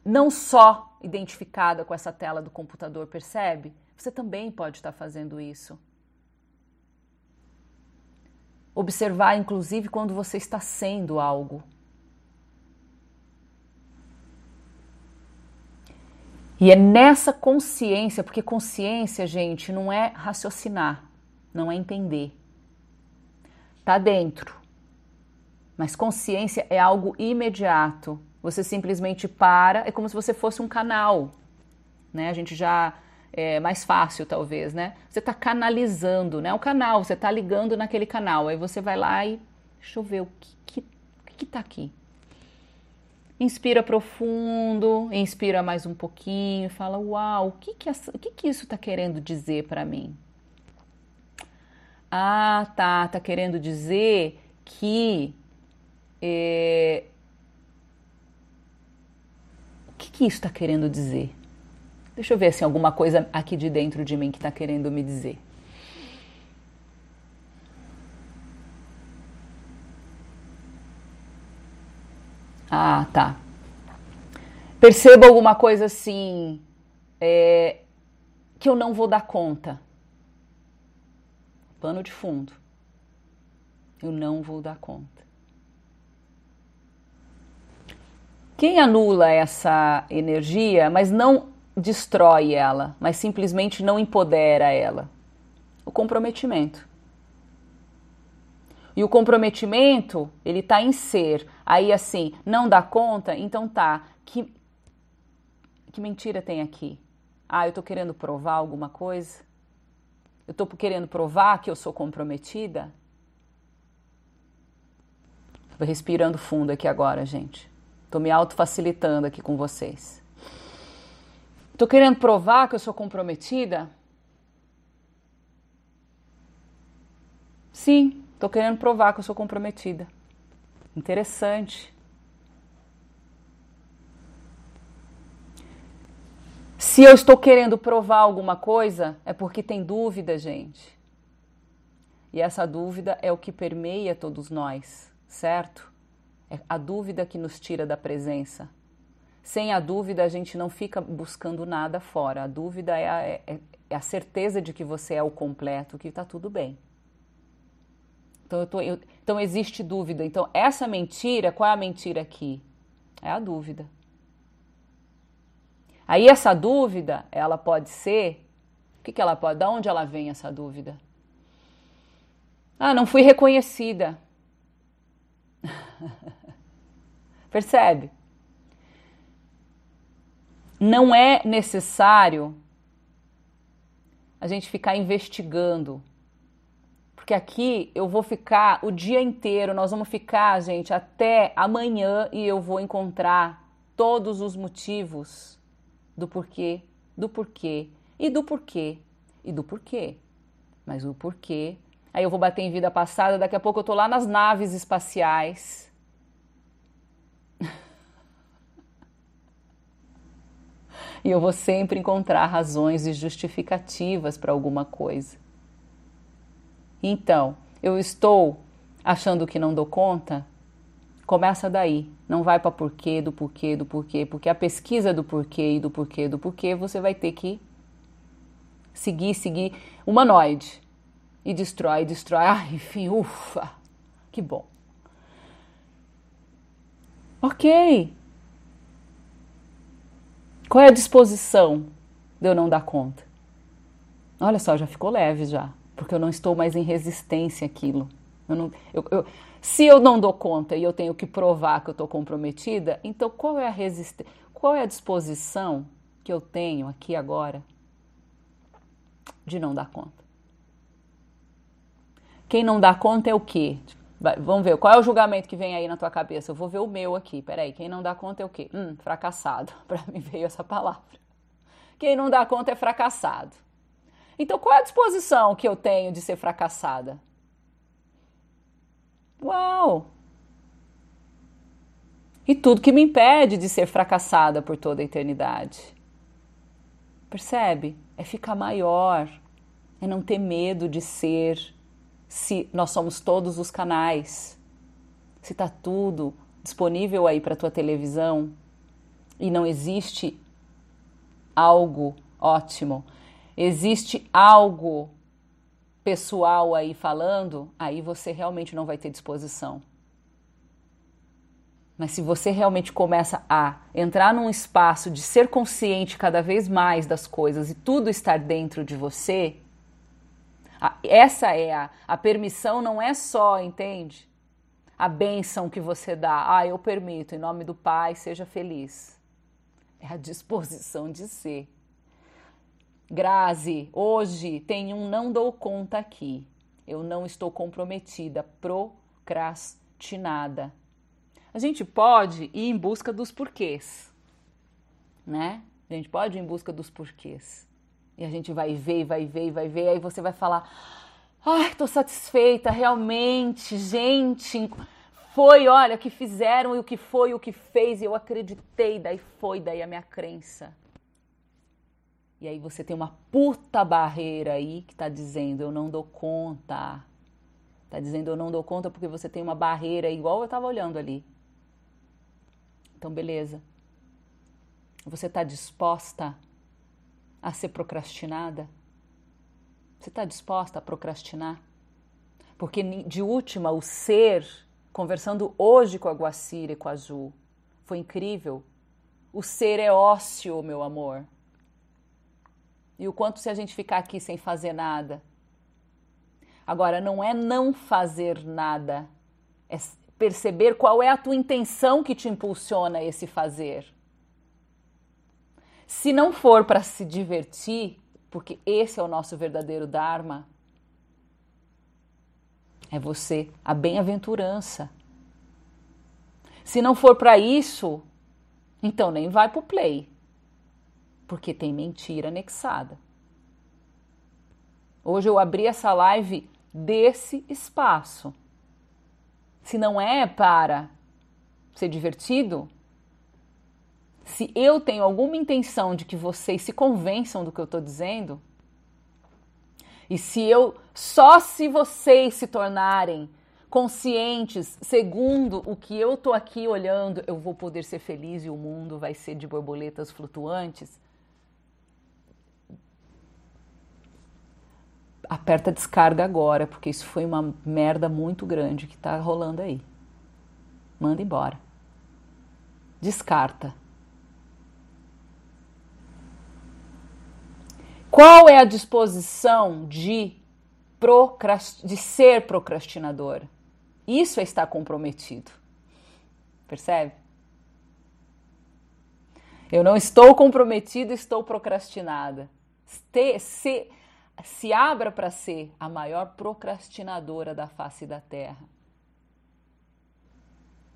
não só identificada com essa tela do computador, percebe? Você também pode estar fazendo isso. Observar, inclusive, quando você está sendo algo. E é nessa consciência, porque consciência, gente, não é raciocinar, não é entender. Tá dentro. Mas consciência é algo imediato, você simplesmente para, é como se você fosse um canal, né? A gente já é mais fácil talvez, né? Você está canalizando, né? O canal, você está ligando naquele canal. Aí você vai lá e deixa eu ver o que que, que tá aqui. Inspira profundo, inspira mais um pouquinho, fala: Uau, o que que, essa, o que, que isso está querendo dizer para mim? Ah, tá, tá querendo dizer que é, que, que isso está querendo dizer? Deixa eu ver se assim, alguma coisa aqui de dentro de mim que está querendo me dizer. Ah, tá. Perceba alguma coisa assim é, que eu não vou dar conta. Pano de fundo. Eu não vou dar conta. Quem anula essa energia, mas não destrói ela, mas simplesmente não empodera ela? O comprometimento. E o comprometimento, ele está em ser. Aí assim, não dá conta? Então tá. Que, que mentira tem aqui? Ah, eu tô querendo provar alguma coisa? Eu tô querendo provar que eu sou comprometida? Tô respirando fundo aqui agora, gente. Tô me autofacilitando aqui com vocês. Tô querendo provar que eu sou comprometida? Sim, tô querendo provar que eu sou comprometida. Interessante. Se eu estou querendo provar alguma coisa, é porque tem dúvida, gente. E essa dúvida é o que permeia todos nós, certo? É a dúvida que nos tira da presença. Sem a dúvida, a gente não fica buscando nada fora. A dúvida é a, é, é a certeza de que você é o completo, que está tudo bem. Então, eu tô, eu, então existe dúvida. Então, essa mentira, qual é a mentira aqui? É a dúvida. Aí essa dúvida, ela pode ser, o que, que ela pode, da onde ela vem essa dúvida? Ah, não fui reconhecida. Percebe? Não é necessário a gente ficar investigando porque aqui eu vou ficar o dia inteiro, nós vamos ficar, gente, até amanhã e eu vou encontrar todos os motivos do porquê, do porquê e do porquê e do porquê. Mas o porquê. Aí eu vou bater em vida passada, daqui a pouco eu tô lá nas naves espaciais. E eu vou sempre encontrar razões e justificativas para alguma coisa. Então, eu estou achando que não dou conta? Começa daí. Não vai para porquê, do porquê, do porquê, porque a pesquisa do porquê e do porquê, do porquê, você vai ter que seguir, seguir humanoide. E destrói, destrói. Ah, enfim, ufa, que bom. Ok. Qual é a disposição de eu não dar conta? Olha só, já ficou leve já porque eu não estou mais em resistência àquilo. Eu não, eu, eu, se eu não dou conta e eu tenho que provar que eu estou comprometida, então qual é a resistência, qual é a disposição que eu tenho aqui agora de não dar conta? Quem não dá conta é o quê? Vai, vamos ver, qual é o julgamento que vem aí na tua cabeça? Eu vou ver o meu aqui, peraí, quem não dá conta é o quê? Hum, fracassado, para mim veio essa palavra. Quem não dá conta é fracassado. Então, qual é a disposição que eu tenho de ser fracassada? Uau! E tudo que me impede de ser fracassada por toda a eternidade. Percebe? É ficar maior, é não ter medo de ser, se nós somos todos os canais, se está tudo disponível aí para tua televisão e não existe algo ótimo existe algo pessoal aí falando, aí você realmente não vai ter disposição. Mas se você realmente começa a entrar num espaço de ser consciente cada vez mais das coisas e tudo estar dentro de você, essa é a, a permissão, não é só, entende? A benção que você dá. Ah, eu permito, em nome do Pai, seja feliz. É a disposição de ser. Grazi, hoje tem um não dou conta aqui. Eu não estou comprometida, procrastinada. A gente pode ir em busca dos porquês, né? A gente pode ir em busca dos porquês. E a gente vai ver, vai ver, vai ver, aí você vai falar: "Ai, tô satisfeita, realmente, gente, foi, olha, o que fizeram e o que foi, o que fez, e eu acreditei, daí foi, daí a minha crença e aí você tem uma puta barreira aí que está dizendo eu não dou conta. Está dizendo eu não dou conta porque você tem uma barreira igual eu estava olhando ali. Então, beleza. Você está disposta a ser procrastinada? Você está disposta a procrastinar? Porque, de última, o ser, conversando hoje com a Guacira e com a Ju, foi incrível. O ser é ócio, meu amor. E o quanto se a gente ficar aqui sem fazer nada. Agora, não é não fazer nada, é perceber qual é a tua intenção que te impulsiona esse fazer. Se não for para se divertir, porque esse é o nosso verdadeiro Dharma, é você, a bem-aventurança. Se não for para isso, então nem vai para o play, porque tem mentira anexada. Hoje eu abri essa live desse espaço. Se não é para ser divertido, se eu tenho alguma intenção de que vocês se convençam do que eu estou dizendo, e se eu só se vocês se tornarem conscientes, segundo o que eu estou aqui olhando, eu vou poder ser feliz e o mundo vai ser de borboletas flutuantes. Aperta descarga agora, porque isso foi uma merda muito grande que está rolando aí. Manda embora. Descarta. Qual é a disposição de, de ser procrastinador? Isso é estar comprometido. Percebe? Eu não estou comprometida, estou procrastinada. Se, se, se abra para ser a maior procrastinadora da face da terra.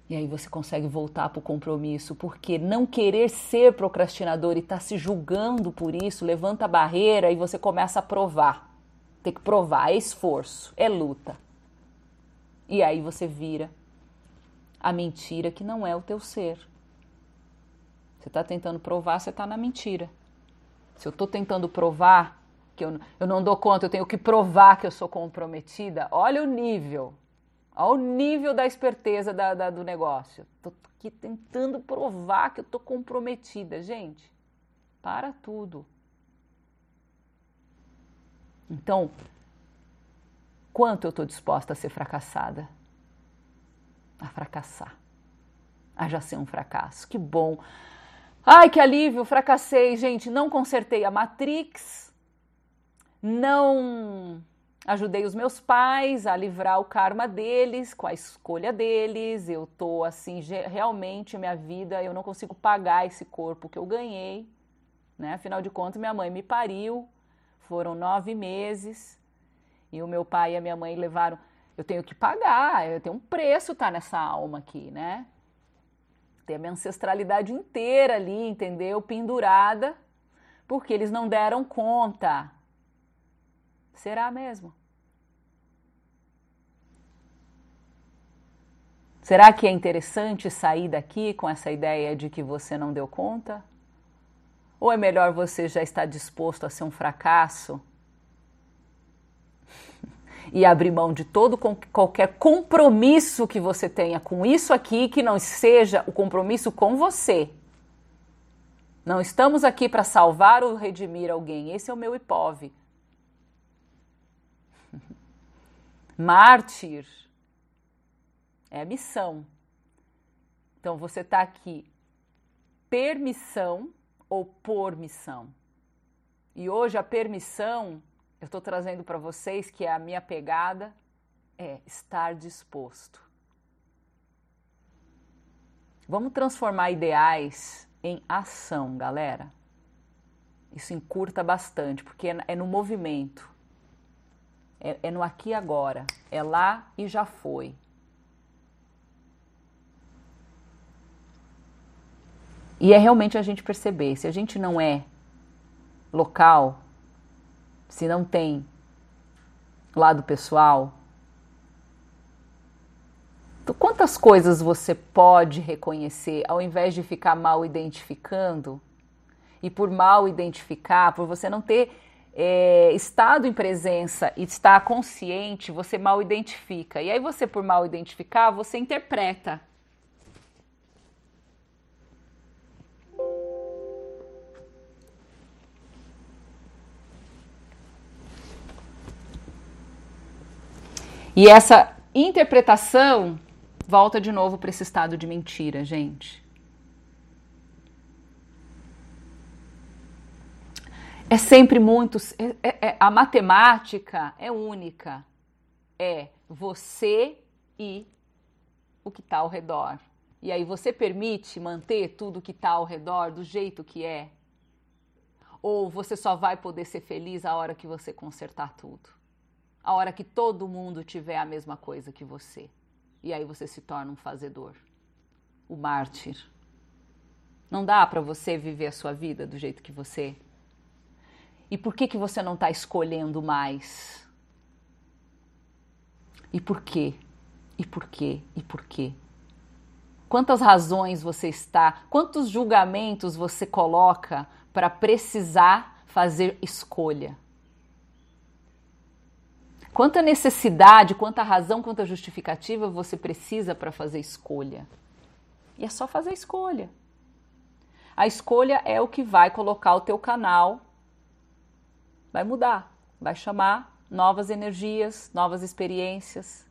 E aí você consegue voltar para o compromisso, porque não querer ser procrastinador e estar tá se julgando por isso levanta a barreira e você começa a provar. Tem que provar, é esforço, é luta. E aí você vira a mentira que não é o teu ser. Você está tentando provar, você está na mentira. Se eu estou tentando provar que eu, eu não dou conta, eu tenho que provar que eu sou comprometida, olha o nível ao nível da esperteza da, da, do negócio. Estou aqui tentando provar que eu estou comprometida. Gente, para tudo. Então, quanto eu estou disposta a ser fracassada? A fracassar. A já ser um fracasso. Que bom. Ai, que alívio, fracassei. Gente, não consertei a Matrix. Não ajudei os meus pais a livrar o karma deles com a escolha deles. Eu tô assim, realmente minha vida, eu não consigo pagar esse corpo que eu ganhei, né? Afinal de contas, minha mãe me pariu, foram nove meses e o meu pai e a minha mãe levaram. Eu tenho que pagar, eu tenho um preço tá nessa alma aqui, né? Tem a minha ancestralidade inteira ali, entendeu? Pendurada, porque eles não deram conta Será mesmo? Será que é interessante sair daqui com essa ideia de que você não deu conta? Ou é melhor você já estar disposto a ser um fracasso e abrir mão de todo qualquer compromisso que você tenha com isso aqui que não seja o compromisso com você? Não estamos aqui para salvar ou redimir alguém. Esse é o meu hipóve. Mártir é a missão. Então você está aqui permissão ou por missão. E hoje a permissão eu estou trazendo para vocês que é a minha pegada é estar disposto. Vamos transformar ideais em ação, galera. Isso encurta bastante, porque é no movimento. É, é no aqui e agora. É lá e já foi. E é realmente a gente perceber, se a gente não é local, se não tem lado pessoal, então quantas coisas você pode reconhecer ao invés de ficar mal identificando? E por mal identificar, por você não ter é, estado em presença e estar consciente, você mal identifica. E aí você, por mal identificar, você interpreta. E essa interpretação volta de novo para esse estado de mentira, gente. É sempre muito. É, é, é, a matemática é única. É você e o que está ao redor. E aí você permite manter tudo que está ao redor do jeito que é? Ou você só vai poder ser feliz a hora que você consertar tudo? A hora que todo mundo tiver a mesma coisa que você? E aí você se torna um fazedor, o mártir. Não dá para você viver a sua vida do jeito que você. E por que que você não está escolhendo mais? E por quê? E por quê? E por quê? Quantas razões você está, quantos julgamentos você coloca para precisar fazer escolha? Quanta necessidade, quanta razão, quanta justificativa você precisa para fazer escolha? E é só fazer escolha. A escolha é o que vai colocar o teu canal, vai mudar, vai chamar novas energias, novas experiências.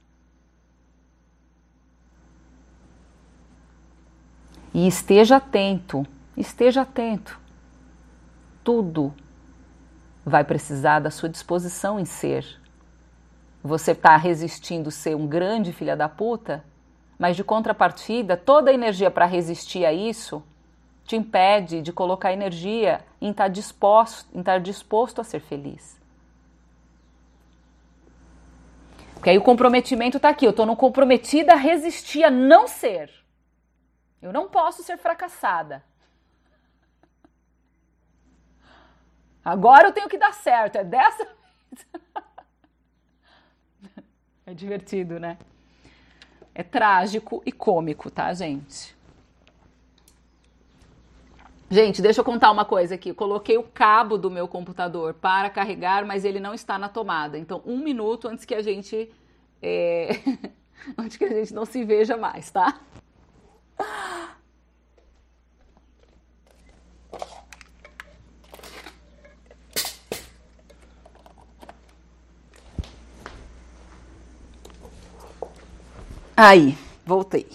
E esteja atento, esteja atento. Tudo vai precisar da sua disposição em ser você está resistindo ser um grande filha da puta, mas de contrapartida, toda a energia para resistir a isso te impede de colocar energia em estar tá disposto, em estar disposto a ser feliz. Porque aí o comprometimento está aqui. Eu estou no comprometida a resistir a não ser. Eu não posso ser fracassada. Agora eu tenho que dar certo. É dessa. É divertido, né? É trágico e cômico, tá, gente? Gente, deixa eu contar uma coisa aqui. Coloquei o cabo do meu computador para carregar, mas ele não está na tomada. Então, um minuto antes que a gente. É... antes que a gente não se veja mais, tá? Aí, voltei.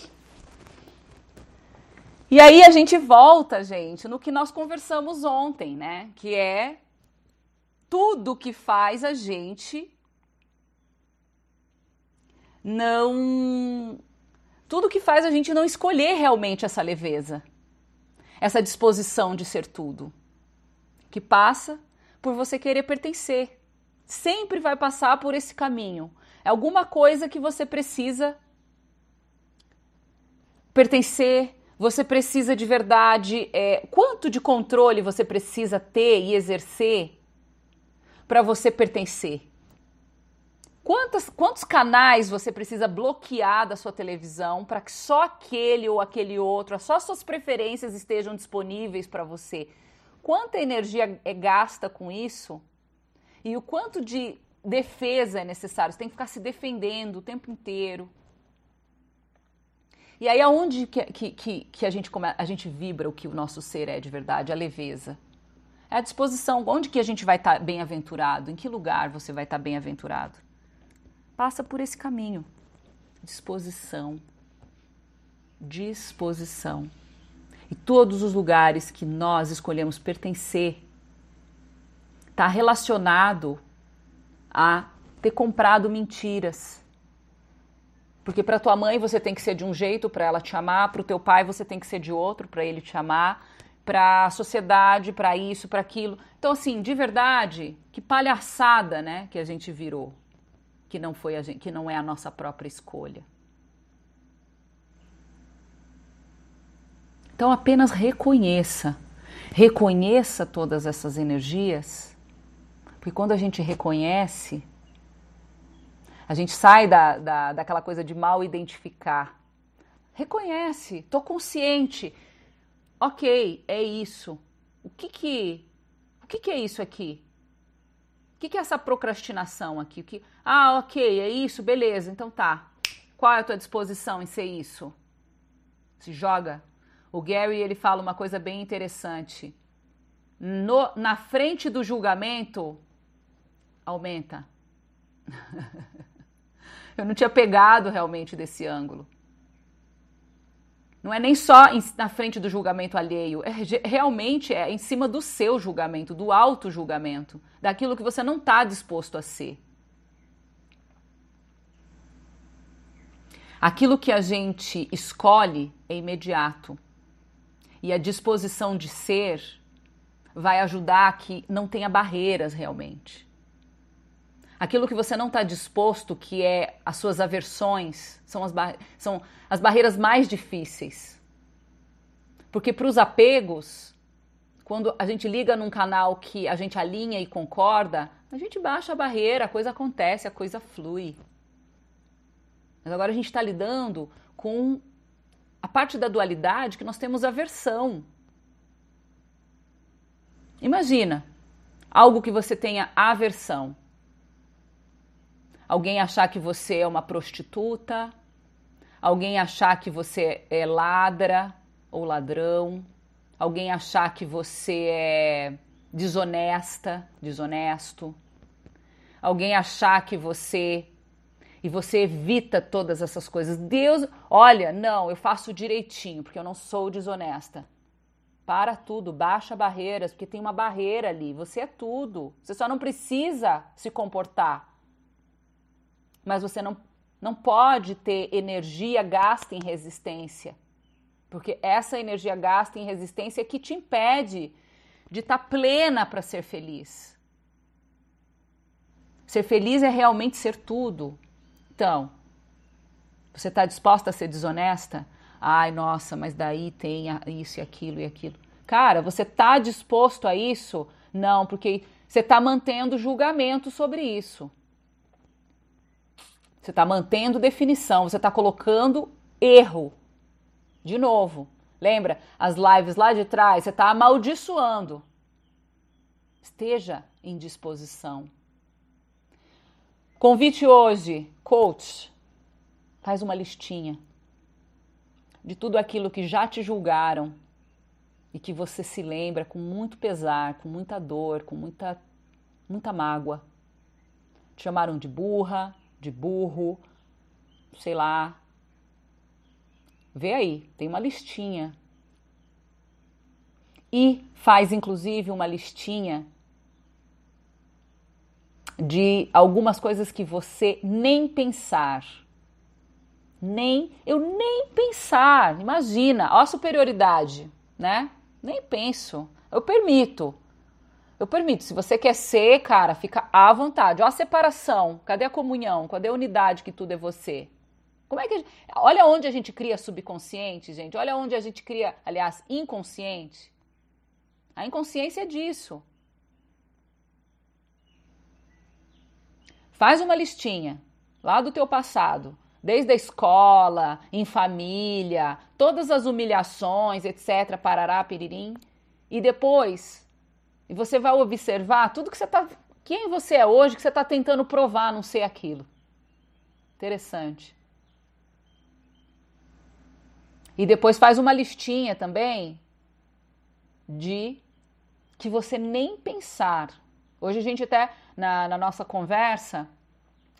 E aí a gente volta, gente, no que nós conversamos ontem, né? Que é tudo que faz a gente não. Tudo que faz a gente não escolher realmente essa leveza, essa disposição de ser tudo. Que passa por você querer pertencer. Sempre vai passar por esse caminho. É alguma coisa que você precisa pertencer, você precisa de verdade. É, quanto de controle você precisa ter e exercer para você pertencer? Quantos, quantos canais você precisa bloquear da sua televisão para que só aquele ou aquele outro, só suas preferências estejam disponíveis para você? Quanta energia é gasta com isso? E o quanto de defesa é necessário? Você tem que ficar se defendendo o tempo inteiro. E aí aonde que, que, que, que a, gente come, a gente vibra o que o nosso ser é de verdade? A leveza. É a disposição. Onde que a gente vai estar tá bem-aventurado? Em que lugar você vai estar tá bem-aventurado? Passa por esse caminho. Disposição. Disposição. E todos os lugares que nós escolhemos pertencer está relacionado a ter comprado mentiras porque para tua mãe você tem que ser de um jeito para ela te amar, para o teu pai você tem que ser de outro para ele te amar, para a sociedade, para isso, para aquilo. Então assim, de verdade, que palhaçada, né, que a gente virou, que não foi a gente, que não é a nossa própria escolha. Então apenas reconheça, reconheça todas essas energias, porque quando a gente reconhece, a gente sai da, da, daquela coisa de mal identificar. Reconhece, tô consciente. Ok, é isso. O que que, o que, que é isso aqui? O que, que é essa procrastinação aqui? O que, ah, ok, é isso, beleza, então tá. Qual é a tua disposição em ser isso? Se joga. O Gary ele fala uma coisa bem interessante. No, na frente do julgamento, aumenta. Eu não tinha pegado realmente desse ângulo. Não é nem só em, na frente do julgamento alheio, é, realmente é em cima do seu julgamento, do auto-julgamento, daquilo que você não está disposto a ser. Aquilo que a gente escolhe é imediato. E a disposição de ser vai ajudar que não tenha barreiras realmente. Aquilo que você não está disposto, que é as suas aversões, são as, são as barreiras mais difíceis. Porque para os apegos, quando a gente liga num canal que a gente alinha e concorda, a gente baixa a barreira, a coisa acontece, a coisa flui. Mas agora a gente está lidando com a parte da dualidade que nós temos aversão. Imagina algo que você tenha aversão. Alguém achar que você é uma prostituta, alguém achar que você é ladra ou ladrão, alguém achar que você é desonesta, desonesto, alguém achar que você e você evita todas essas coisas. Deus, olha, não, eu faço direitinho, porque eu não sou desonesta. Para tudo, baixa barreiras, porque tem uma barreira ali. Você é tudo. Você só não precisa se comportar. Mas você não, não pode ter energia gasta em resistência. Porque essa energia gasta em resistência é que te impede de estar tá plena para ser feliz. Ser feliz é realmente ser tudo. Então, você está disposta a ser desonesta? Ai, nossa, mas daí tem isso e aquilo e aquilo. Cara, você está disposto a isso? Não, porque você está mantendo julgamento sobre isso. Você está mantendo definição, você está colocando erro. De novo, lembra as lives lá de trás? Você está amaldiçoando. Esteja em disposição. Convite hoje, coach, faz uma listinha de tudo aquilo que já te julgaram e que você se lembra com muito pesar, com muita dor, com muita, muita mágoa. Te chamaram de burra, de burro, sei lá. Vê aí, tem uma listinha. E faz inclusive uma listinha de algumas coisas que você nem pensar. Nem, eu nem pensar. Imagina, ó a superioridade, né? Nem penso. Eu permito. Eu permito. Se você quer ser, cara, fica à vontade. Ó a separação. Cadê a comunhão? Cadê a unidade que tudo é você? Como é que olha onde a gente cria subconsciente, gente. Olha onde a gente cria, aliás, inconsciente. A inconsciência é disso. Faz uma listinha lá do teu passado, desde a escola, em família, todas as humilhações, etc, parará, piririm, e depois e você vai observar tudo que você está, quem você é hoje, que você está tentando provar não ser aquilo. Interessante. E depois faz uma listinha também de que você nem pensar. Hoje a gente até na, na nossa conversa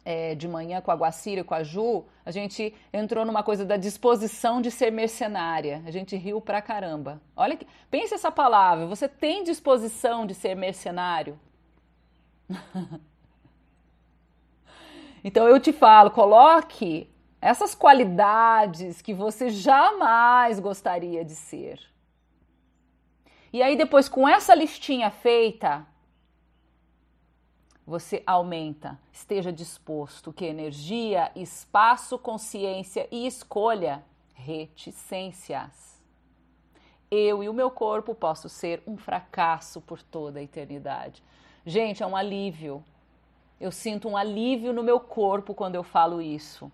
é, de manhã com a Guacira e com a Ju, a gente entrou numa coisa da disposição de ser mercenária. A gente riu pra caramba. Olha, que, pense essa palavra. Você tem disposição de ser mercenário? então eu te falo, coloque essas qualidades que você jamais gostaria de ser. E aí depois com essa listinha feita, você aumenta. Esteja disposto que energia, espaço, consciência e escolha reticências. Eu e o meu corpo posso ser um fracasso por toda a eternidade. Gente, é um alívio. Eu sinto um alívio no meu corpo quando eu falo isso.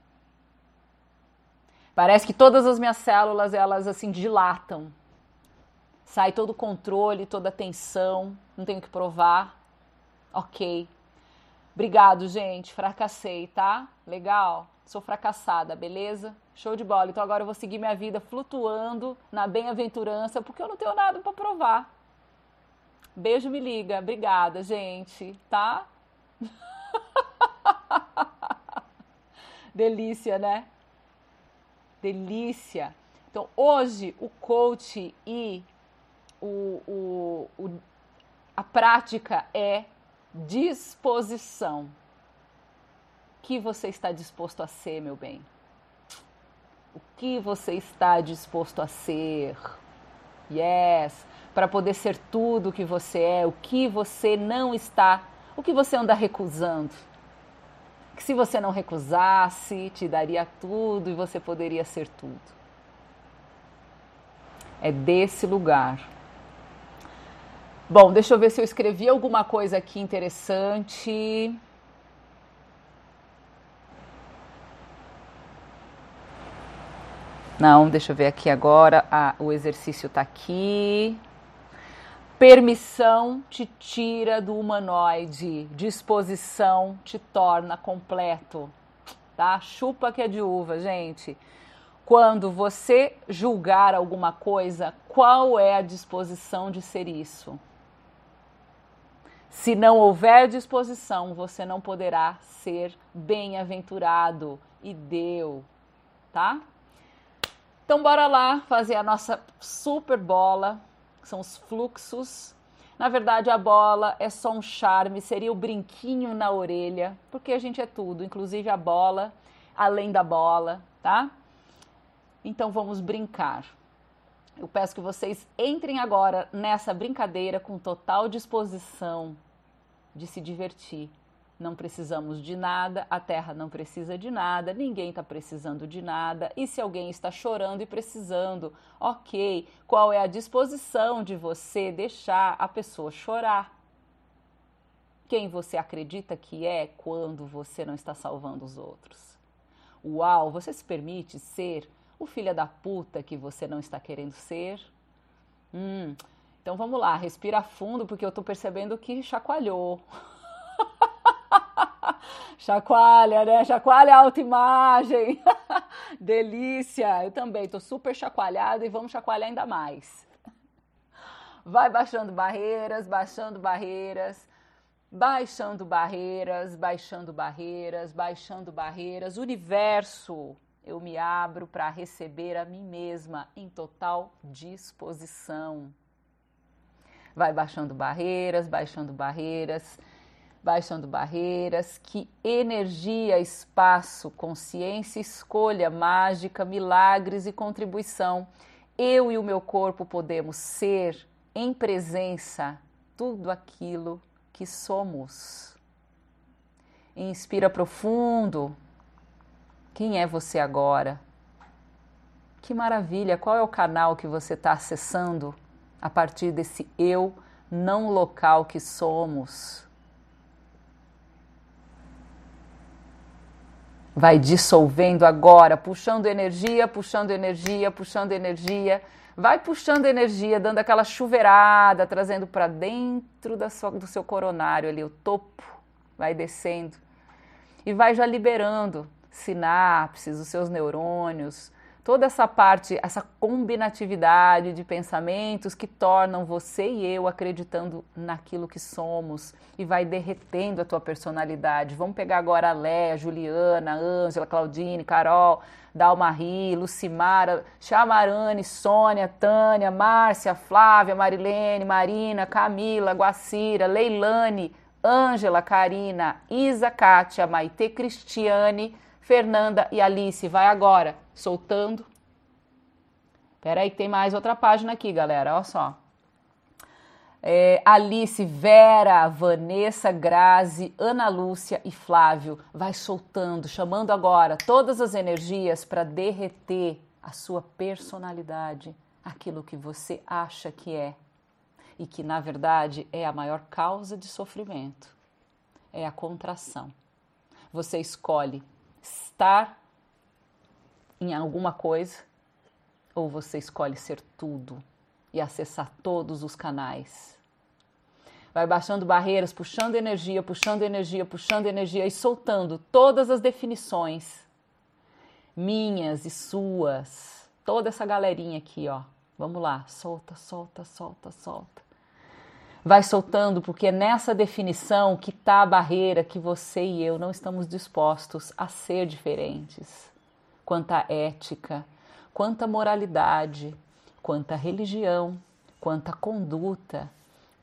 Parece que todas as minhas células, elas assim dilatam. Sai todo o controle, toda a tensão, não tenho que provar. OK. Obrigado, gente. Fracassei, tá? Legal? Sou fracassada, beleza? Show de bola. Então agora eu vou seguir minha vida flutuando na bem-aventurança, porque eu não tenho nada para provar. Beijo, me liga. Obrigada, gente, tá? Delícia, né? Delícia. Então, hoje, o coach e o, o, o a prática é disposição. que você está disposto a ser, meu bem? que você está disposto a ser. Yes, para poder ser tudo o que você é, o que você não está, o que você anda recusando. Que se você não recusasse, te daria tudo e você poderia ser tudo. É desse lugar. Bom, deixa eu ver se eu escrevi alguma coisa aqui interessante. Não, deixa eu ver aqui agora. Ah, o exercício está aqui. Permissão te tira do humanoide, disposição te torna completo. Tá? Chupa que é de uva, gente. Quando você julgar alguma coisa, qual é a disposição de ser isso? Se não houver disposição, você não poderá ser bem-aventurado e deu, tá? Então, bora lá fazer a nossa super bola, que são os fluxos. Na verdade, a bola é só um charme, seria o brinquinho na orelha, porque a gente é tudo, inclusive a bola, além da bola, tá? Então, vamos brincar. Eu peço que vocês entrem agora nessa brincadeira com total disposição de se divertir. Não precisamos de nada, a Terra não precisa de nada, ninguém está precisando de nada. E se alguém está chorando e precisando, ok, qual é a disposição de você deixar a pessoa chorar? Quem você acredita que é quando você não está salvando os outros? Uau, você se permite ser o filho da puta que você não está querendo ser? Hum, então vamos lá, respira fundo porque eu estou percebendo que chacoalhou. Chacoalha, né? Chacoalha a autoimagem. Delícia. Eu também tô super chacoalhada e vamos chacoalhar ainda mais. Vai baixando barreiras, baixando barreiras, baixando barreiras, baixando barreiras, baixando barreiras. Universo, eu me abro para receber a mim mesma em total disposição. Vai baixando barreiras, baixando barreiras baixando barreiras, que energia, espaço, consciência, escolha, mágica, milagres e contribuição. Eu e o meu corpo podemos ser em presença tudo aquilo que somos. Inspira profundo. Quem é você agora? Que maravilha! Qual é o canal que você está acessando a partir desse eu não local que somos? vai dissolvendo agora, puxando energia, puxando energia, puxando energia. Vai puxando energia, dando aquela chuveirada, trazendo para dentro da sua, do seu coronário ali, o topo, vai descendo. E vai já liberando sinapses, os seus neurônios, toda essa parte, essa combinatividade de pensamentos que tornam você e eu acreditando naquilo que somos e vai derretendo a tua personalidade. Vamos pegar agora a Léa, Juliana, Ângela, Claudine, Carol, Dalmarie, Lucimara, Chamarane, Sônia, Tânia, Márcia, Flávia, Marilene, Marina, Camila, Guacira, Leilane, Ângela, Karina, Isa, Kátia, Maite, Cristiane, Fernanda e Alice. Vai agora, soltando. Espera aí, tem mais outra página aqui, galera. Olha só. É, Alice, Vera, Vanessa, Grazi, Ana Lúcia e Flávio. Vai soltando, chamando agora todas as energias para derreter a sua personalidade, aquilo que você acha que é e que na verdade é a maior causa de sofrimento. É a contração. Você escolhe estar em alguma coisa ou você escolhe ser tudo e acessar todos os canais. Vai baixando barreiras, puxando energia, puxando energia, puxando energia e soltando todas as definições minhas e suas. Toda essa galerinha aqui, ó. Vamos lá, solta, solta, solta, solta. Vai soltando, porque é nessa definição que está a barreira que você e eu não estamos dispostos a ser diferentes. Quanta ética, quanta moralidade, quanta religião, quanta conduta,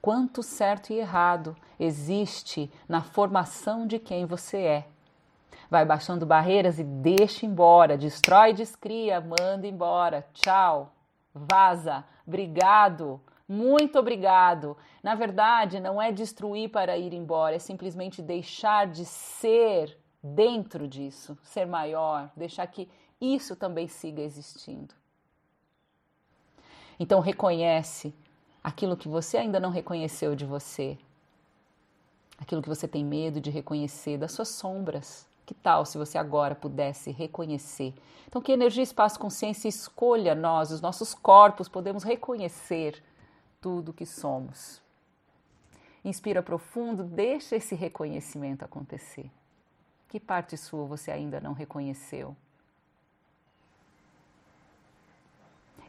quanto certo e errado existe na formação de quem você é. Vai baixando barreiras e deixa embora. Destrói, descria, manda embora. Tchau. Vaza. Obrigado. Muito obrigado. Na verdade, não é destruir para ir embora, é simplesmente deixar de ser dentro disso, ser maior, deixar que isso também siga existindo. Então reconhece aquilo que você ainda não reconheceu de você, aquilo que você tem medo de reconhecer, das suas sombras. Que tal se você agora pudesse reconhecer? Então, que energia, espaço, consciência escolha nós, os nossos corpos, podemos reconhecer tudo que somos. Inspira profundo, deixa esse reconhecimento acontecer. Que parte sua você ainda não reconheceu?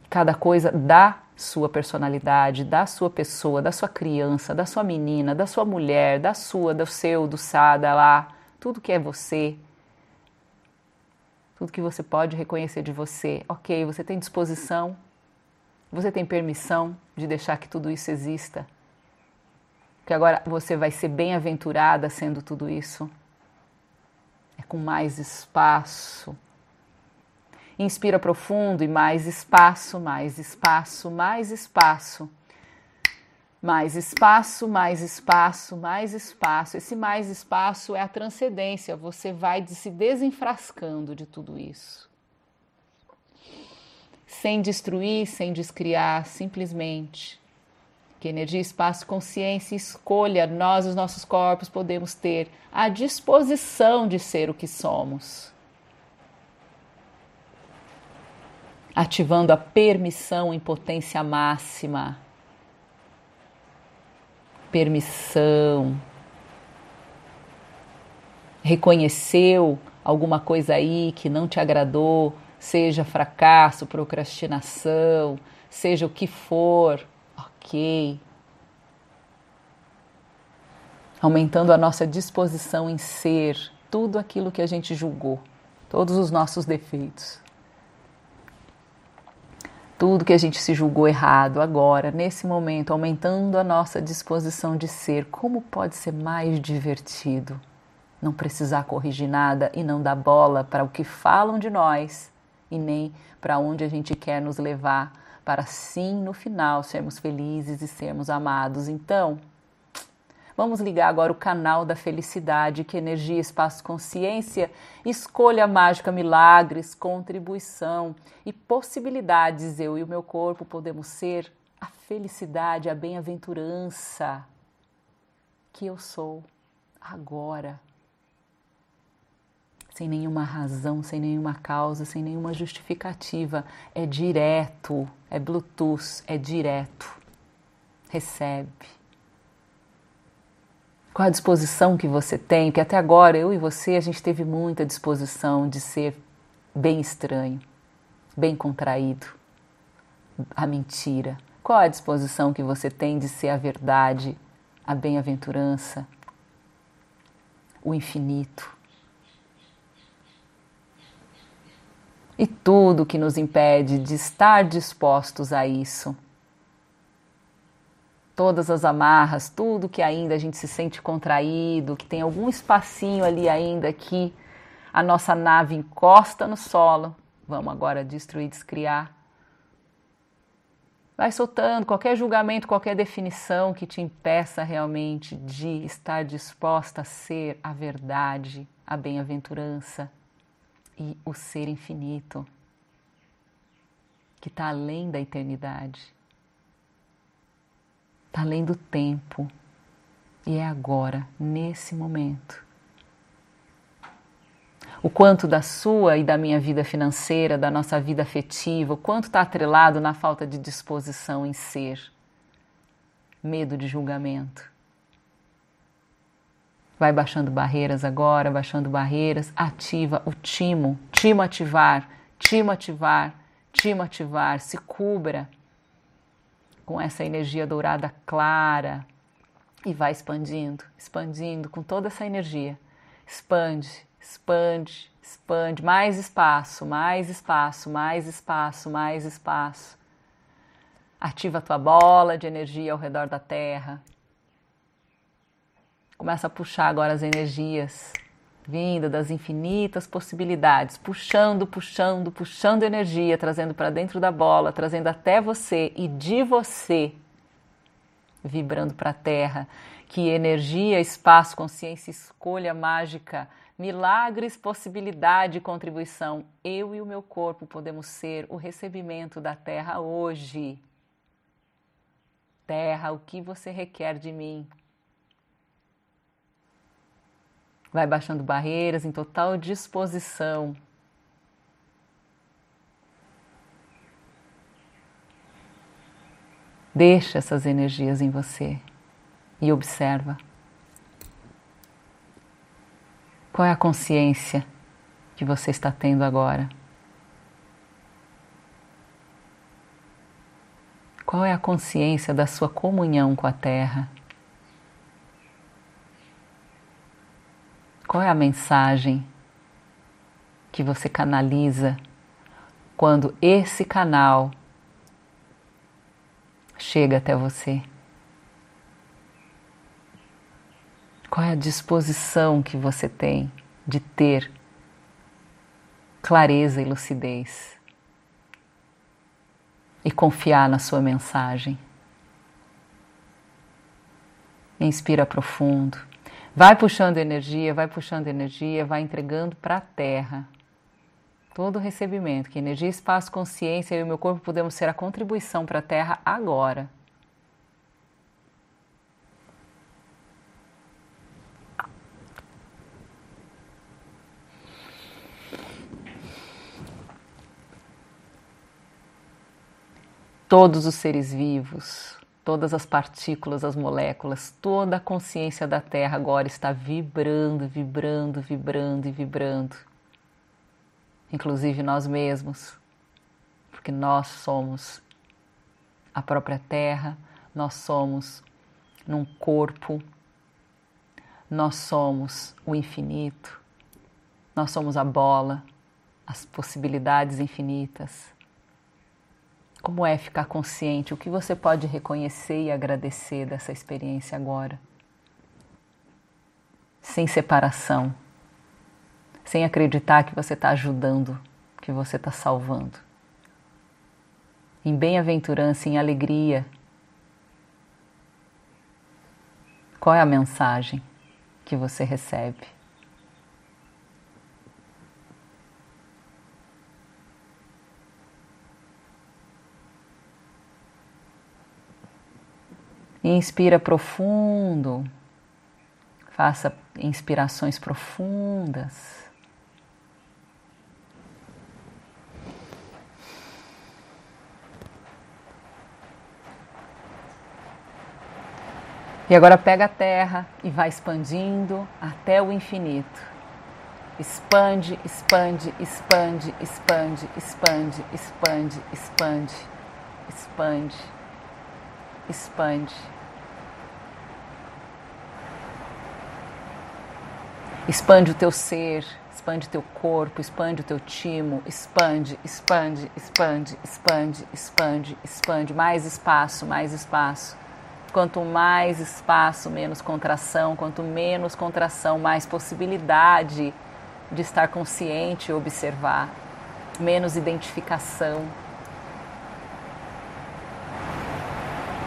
Cada coisa da sua personalidade, da sua pessoa, da sua criança, da sua menina, da sua mulher, da sua, do seu, do sada lá, tudo que é você, tudo que você pode reconhecer de você. Ok, você tem disposição, você tem permissão de deixar que tudo isso exista. Que agora você vai ser bem-aventurada sendo tudo isso. É com mais espaço, Inspira profundo e mais espaço, mais espaço, mais espaço. Mais espaço, mais espaço, mais espaço. Esse mais espaço é a transcendência. Você vai se desenfrascando de tudo isso. Sem destruir, sem descriar, simplesmente. Que energia, espaço, consciência, escolha, nós, os nossos corpos, podemos ter a disposição de ser o que somos ativando a permissão em potência máxima. Permissão. Reconheceu alguma coisa aí que não te agradou, seja fracasso, procrastinação, seja o que for, ok. Aumentando a nossa disposição em ser tudo aquilo que a gente julgou, todos os nossos defeitos tudo que a gente se julgou errado agora, nesse momento, aumentando a nossa disposição de ser, como pode ser mais divertido? Não precisar corrigir nada e não dar bola para o que falam de nós e nem para onde a gente quer nos levar, para sim, no final, sermos felizes e sermos amados. Então, Vamos ligar agora o canal da felicidade, que energia, espaço, consciência, escolha mágica, milagres, contribuição e possibilidades. Eu e o meu corpo podemos ser a felicidade, a bem-aventurança que eu sou agora. Sem nenhuma razão, sem nenhuma causa, sem nenhuma justificativa. É direto, é Bluetooth, é direto. Recebe qual a disposição que você tem? Que até agora eu e você a gente teve muita disposição de ser bem estranho, bem contraído, a mentira. Qual a disposição que você tem de ser a verdade, a bem-aventurança, o infinito? E tudo que nos impede de estar dispostos a isso todas as amarras, tudo que ainda a gente se sente contraído, que tem algum espacinho ali ainda que a nossa nave encosta no solo. Vamos agora destruir, descriar. Vai soltando qualquer julgamento, qualquer definição que te impeça realmente de estar disposta a ser a verdade, a bem-aventurança e o ser infinito, que está além da eternidade. Está além do tempo. E é agora, nesse momento. O quanto da sua e da minha vida financeira, da nossa vida afetiva, o quanto está atrelado na falta de disposição em ser, medo de julgamento. Vai baixando barreiras agora, baixando barreiras, ativa o timo, timo ativar, timo ativar, timo ativar, se cubra com essa energia dourada clara e vai expandindo, expandindo com toda essa energia. Expande, expande, expande, mais espaço, mais espaço, mais espaço, mais espaço. Ativa a tua bola de energia ao redor da Terra. Começa a puxar agora as energias vinda das infinitas possibilidades, puxando, puxando, puxando energia, trazendo para dentro da bola, trazendo até você e de você, vibrando para a Terra, que energia, espaço, consciência, escolha mágica, milagres, possibilidade, contribuição, eu e o meu corpo podemos ser o recebimento da Terra hoje. Terra, o que você requer de mim? Vai baixando barreiras em total disposição. Deixa essas energias em você e observa. Qual é a consciência que você está tendo agora? Qual é a consciência da sua comunhão com a Terra? Qual é a mensagem que você canaliza quando esse canal chega até você? Qual é a disposição que você tem de ter clareza e lucidez e confiar na sua mensagem? Inspira profundo. Vai puxando energia, vai puxando energia, vai entregando para a terra. Todo o recebimento, que energia, espaço, consciência e o meu corpo podemos ser a contribuição para a terra agora. Todos os seres vivos, todas as partículas, as moléculas, toda a consciência da Terra agora está vibrando, vibrando, vibrando e vibrando. Inclusive nós mesmos, porque nós somos a própria Terra, nós somos num corpo, nós somos o infinito, nós somos a bola, as possibilidades infinitas. Como é ficar consciente? O que você pode reconhecer e agradecer dessa experiência agora? Sem separação, sem acreditar que você está ajudando, que você está salvando. Em bem-aventurança, em alegria. Qual é a mensagem que você recebe? Inspira profundo, faça inspirações profundas. E agora pega a terra e vai expandindo até o infinito. Expande, expande, expande, expande, expande, expande, expande, expande, expande. Expande o teu ser, expande o teu corpo, expande o teu timo, expande, expande, expande, expande, expande, expande. Mais espaço, mais espaço. Quanto mais espaço, menos contração. Quanto menos contração, mais possibilidade de estar consciente e observar. Menos identificação,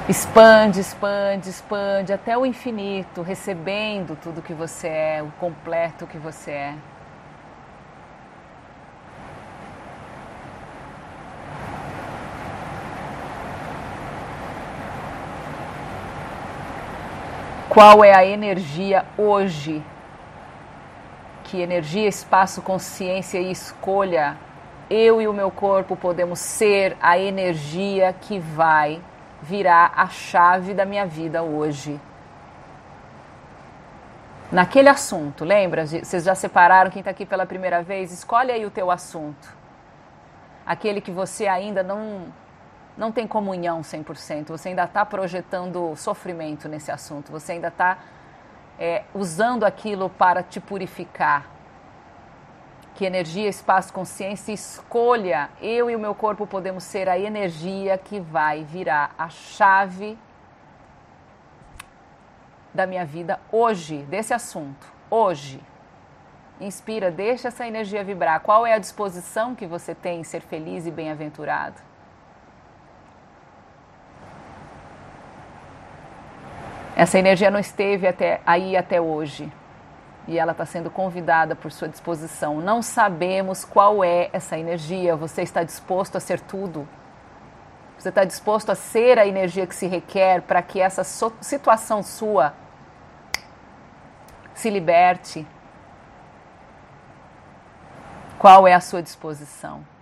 Expande, expande, expande até o infinito, recebendo tudo que você é, o completo que você é. Qual é a energia hoje? Que energia, espaço, consciência e escolha eu e o meu corpo podemos ser a energia que vai virar a chave da minha vida hoje. Naquele assunto, lembra? Vocês já separaram quem está aqui pela primeira vez? Escolhe aí o teu assunto. Aquele que você ainda não, não tem comunhão 100%, você ainda está projetando sofrimento nesse assunto, você ainda está é, usando aquilo para te purificar que energia, espaço, consciência escolha. Eu e o meu corpo podemos ser a energia que vai virar a chave da minha vida hoje, desse assunto. Hoje. Inspira, deixa essa energia vibrar. Qual é a disposição que você tem em ser feliz e bem-aventurado? Essa energia não esteve até aí até hoje e ela está sendo convidada por sua disposição. Não sabemos qual é essa energia. Você está disposto a ser tudo? Você está disposto a ser a energia que se requer para que essa situação sua se liberte? Qual é a sua disposição?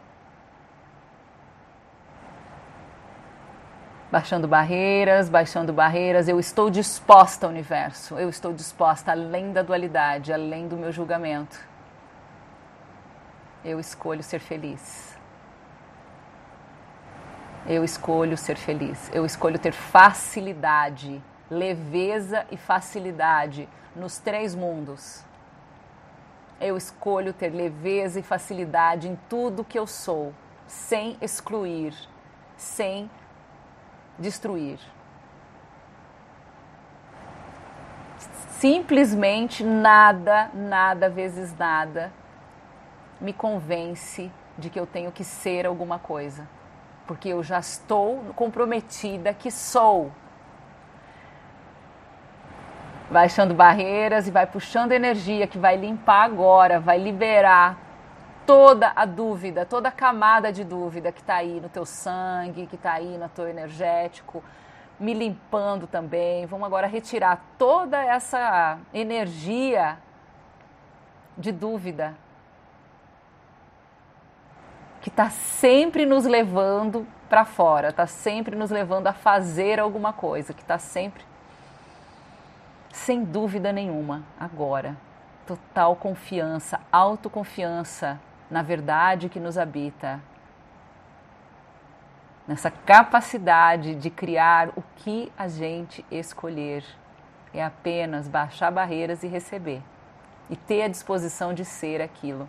Baixando barreiras, baixando barreiras. Eu estou disposta ao universo, eu estou disposta além da dualidade, além do meu julgamento. Eu escolho ser feliz. Eu escolho ser feliz. Eu escolho ter facilidade, leveza e facilidade nos três mundos. Eu escolho ter leveza e facilidade em tudo que eu sou, sem excluir, sem destruir. Simplesmente nada, nada vezes nada me convence de que eu tenho que ser alguma coisa, porque eu já estou comprometida que sou. Vai achando barreiras e vai puxando energia que vai limpar agora, vai liberar toda a dúvida, toda a camada de dúvida que está aí no teu sangue, que está aí no teu energético, me limpando também. Vamos agora retirar toda essa energia de dúvida que está sempre nos levando para fora, está sempre nos levando a fazer alguma coisa, que está sempre, sem dúvida nenhuma, agora. Total confiança, autoconfiança na verdade que nos habita, nessa capacidade de criar o que a gente escolher. É apenas baixar barreiras e receber, e ter a disposição de ser aquilo.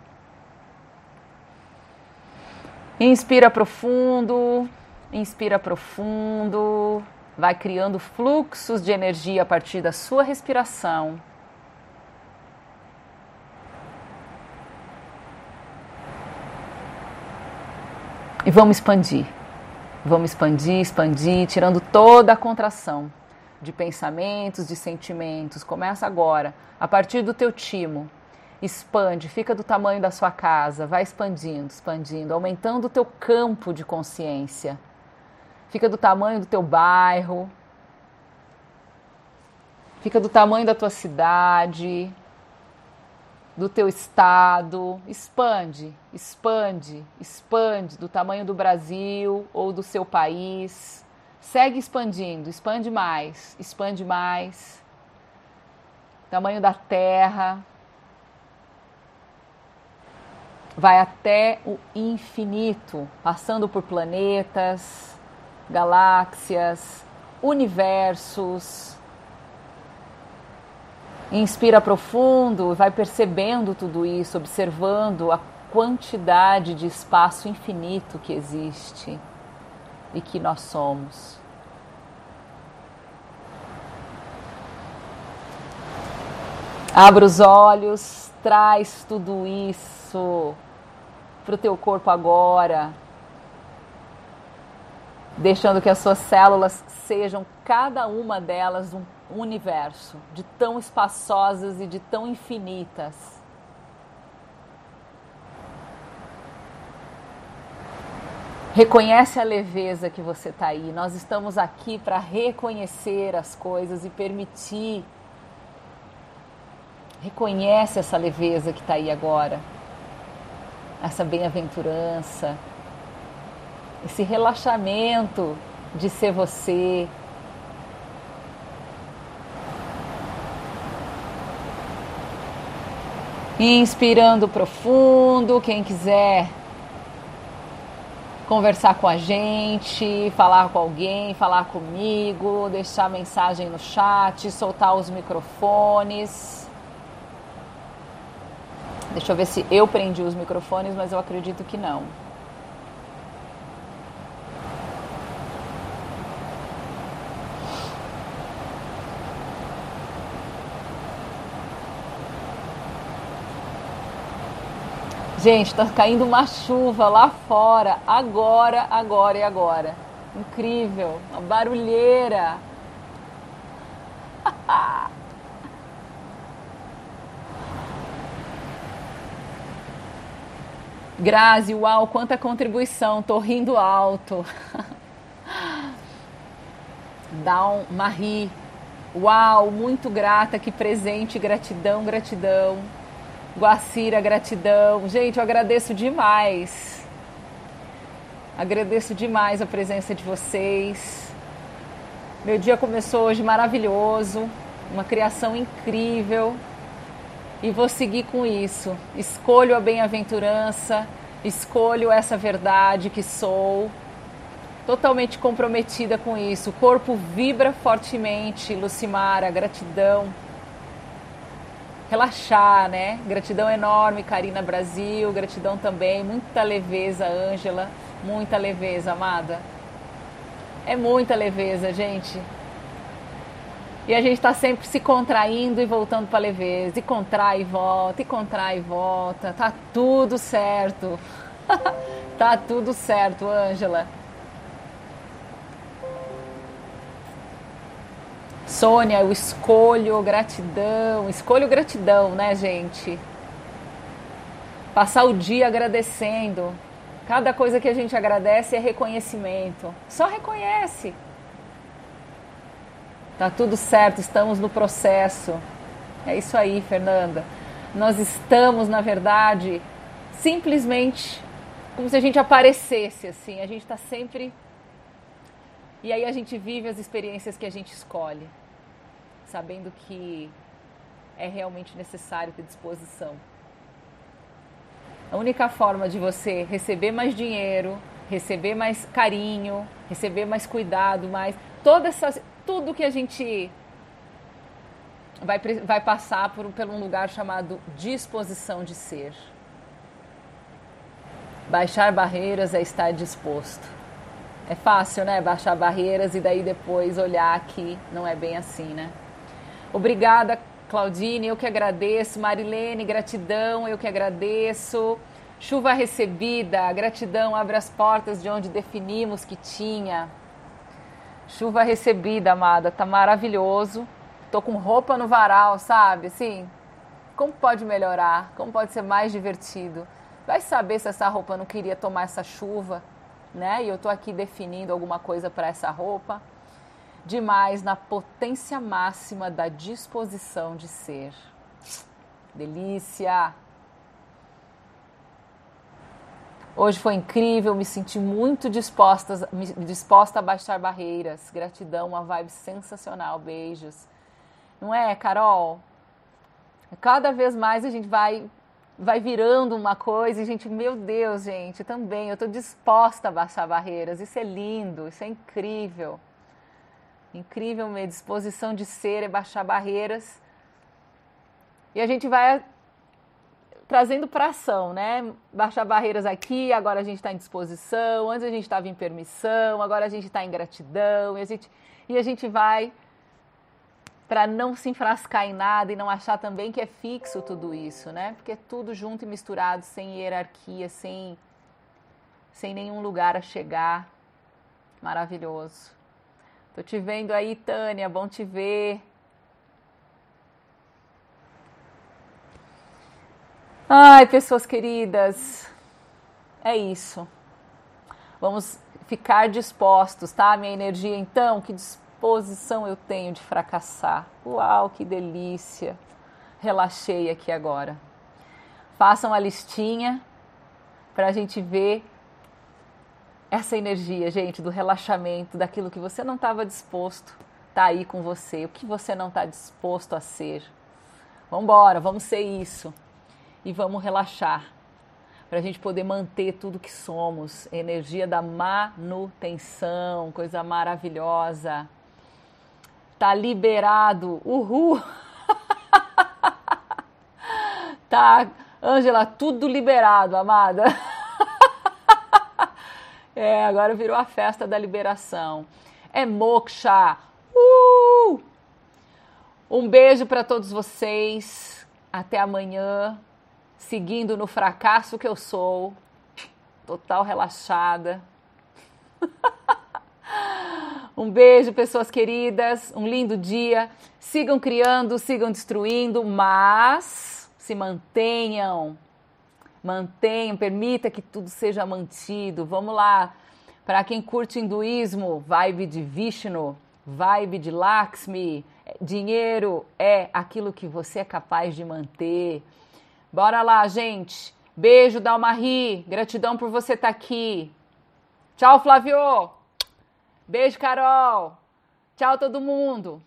Inspira profundo, inspira profundo, vai criando fluxos de energia a partir da sua respiração. E vamos expandir. Vamos expandir, expandir, tirando toda a contração de pensamentos, de sentimentos. Começa agora, a partir do teu timo. Expande, fica do tamanho da sua casa, vai expandindo, expandindo, aumentando o teu campo de consciência. Fica do tamanho do teu bairro. Fica do tamanho da tua cidade, do teu estado, expande, expande, expande do tamanho do Brasil ou do seu país. Segue expandindo, expande mais, expande mais. Tamanho da Terra. Vai até o infinito, passando por planetas, galáxias, universos Inspira profundo, vai percebendo tudo isso, observando a quantidade de espaço infinito que existe e que nós somos. Abra os olhos, traz tudo isso para o teu corpo agora, deixando que as suas células sejam cada uma delas um universo, de tão espaçosas e de tão infinitas. Reconhece a leveza que você está aí. Nós estamos aqui para reconhecer as coisas e permitir. Reconhece essa leveza que está aí agora, essa bem-aventurança, esse relaxamento de ser você, Inspirando profundo, quem quiser conversar com a gente, falar com alguém, falar comigo, deixar mensagem no chat, soltar os microfones. Deixa eu ver se eu prendi os microfones, mas eu acredito que não. Gente, tá caindo uma chuva lá fora, agora, agora e agora. Incrível, uma barulheira. Grazi, uau, quanta contribuição, tô rindo alto. Down Marie, uau, muito grata, que presente, gratidão, gratidão. Guacira, gratidão. Gente, eu agradeço demais. Agradeço demais a presença de vocês. Meu dia começou hoje maravilhoso, uma criação incrível. E vou seguir com isso. Escolho a bem-aventurança, escolho essa verdade que sou. Totalmente comprometida com isso. O corpo vibra fortemente, Lucimara, gratidão relaxar, né? Gratidão enorme, Karina Brasil, gratidão também, muita leveza, Ângela, muita leveza, amada. É muita leveza, gente. E a gente está sempre se contraindo e voltando para leveza, e contrai e volta, e contrai e volta. Tá tudo certo. tá tudo certo, Ângela. Sônia, eu escolho gratidão, escolho gratidão, né, gente? Passar o dia agradecendo. Cada coisa que a gente agradece é reconhecimento. Só reconhece. Tá tudo certo, estamos no processo. É isso aí, Fernanda. Nós estamos, na verdade, simplesmente como se a gente aparecesse assim. A gente está sempre e aí a gente vive as experiências que a gente escolhe, sabendo que é realmente necessário ter disposição. A única forma de você receber mais dinheiro, receber mais carinho, receber mais cuidado, mais toda essa, tudo que a gente vai, vai passar por, por um lugar chamado disposição de ser. Baixar barreiras é estar disposto. É fácil, né? Baixar barreiras e daí depois olhar que não é bem assim, né? Obrigada, Claudine, eu que agradeço. Marilene, gratidão, eu que agradeço. Chuva recebida, gratidão, abre as portas de onde definimos que tinha. Chuva recebida, amada, tá maravilhoso. Tô com roupa no varal, sabe? Assim, como pode melhorar? Como pode ser mais divertido? Vai saber se essa roupa não queria tomar essa chuva né? E eu tô aqui definindo alguma coisa para essa roupa. Demais na potência máxima da disposição de ser. Delícia! Hoje foi incrível, me senti muito disposta, disposta a baixar barreiras. Gratidão, uma vibe sensacional. Beijos. Não é, Carol? Cada vez mais a gente vai vai virando uma coisa e gente, meu Deus, gente, também eu estou disposta a baixar barreiras. Isso é lindo, isso é incrível. Incrível minha disposição de ser é baixar barreiras. E a gente vai trazendo para ação, né? Baixar barreiras aqui, agora a gente está em disposição, antes a gente estava em permissão, agora a gente está em gratidão, e a gente, e a gente vai para não se enfrascar em nada e não achar também que é fixo tudo isso, né? Porque é tudo junto e misturado, sem hierarquia, sem, sem nenhum lugar a chegar. Maravilhoso. Tô te vendo aí, Tânia, bom te ver. Ai, pessoas queridas, é isso. Vamos ficar dispostos, tá? Minha energia, então, que disposição eu tenho de fracassar. Uau, que delícia! Relaxei aqui agora. Façam a listinha para a gente ver essa energia, gente, do relaxamento, daquilo que você não estava disposto, tá aí com você, o que você não está disposto a ser. Vamos embora, vamos ser isso e vamos relaxar para a gente poder manter tudo que somos, energia da manutenção, coisa maravilhosa. Tá liberado. Uhul. tá, Ângela, tudo liberado, amada. é, agora virou a festa da liberação. É moksha. Uh! Um beijo para todos vocês. Até amanhã. seguindo no fracasso que eu sou, total relaxada. um beijo, pessoas queridas, um lindo dia. Sigam criando, sigam destruindo, mas se mantenham. Mantenham, permita que tudo seja mantido. Vamos lá. Para quem curte hinduísmo, vibe de Vishnu, vibe de Lakshmi, dinheiro é aquilo que você é capaz de manter. Bora lá, gente. Beijo, Dalmarie. Gratidão por você estar tá aqui. Tchau, Flávio. Beijo, Carol. Tchau, todo mundo.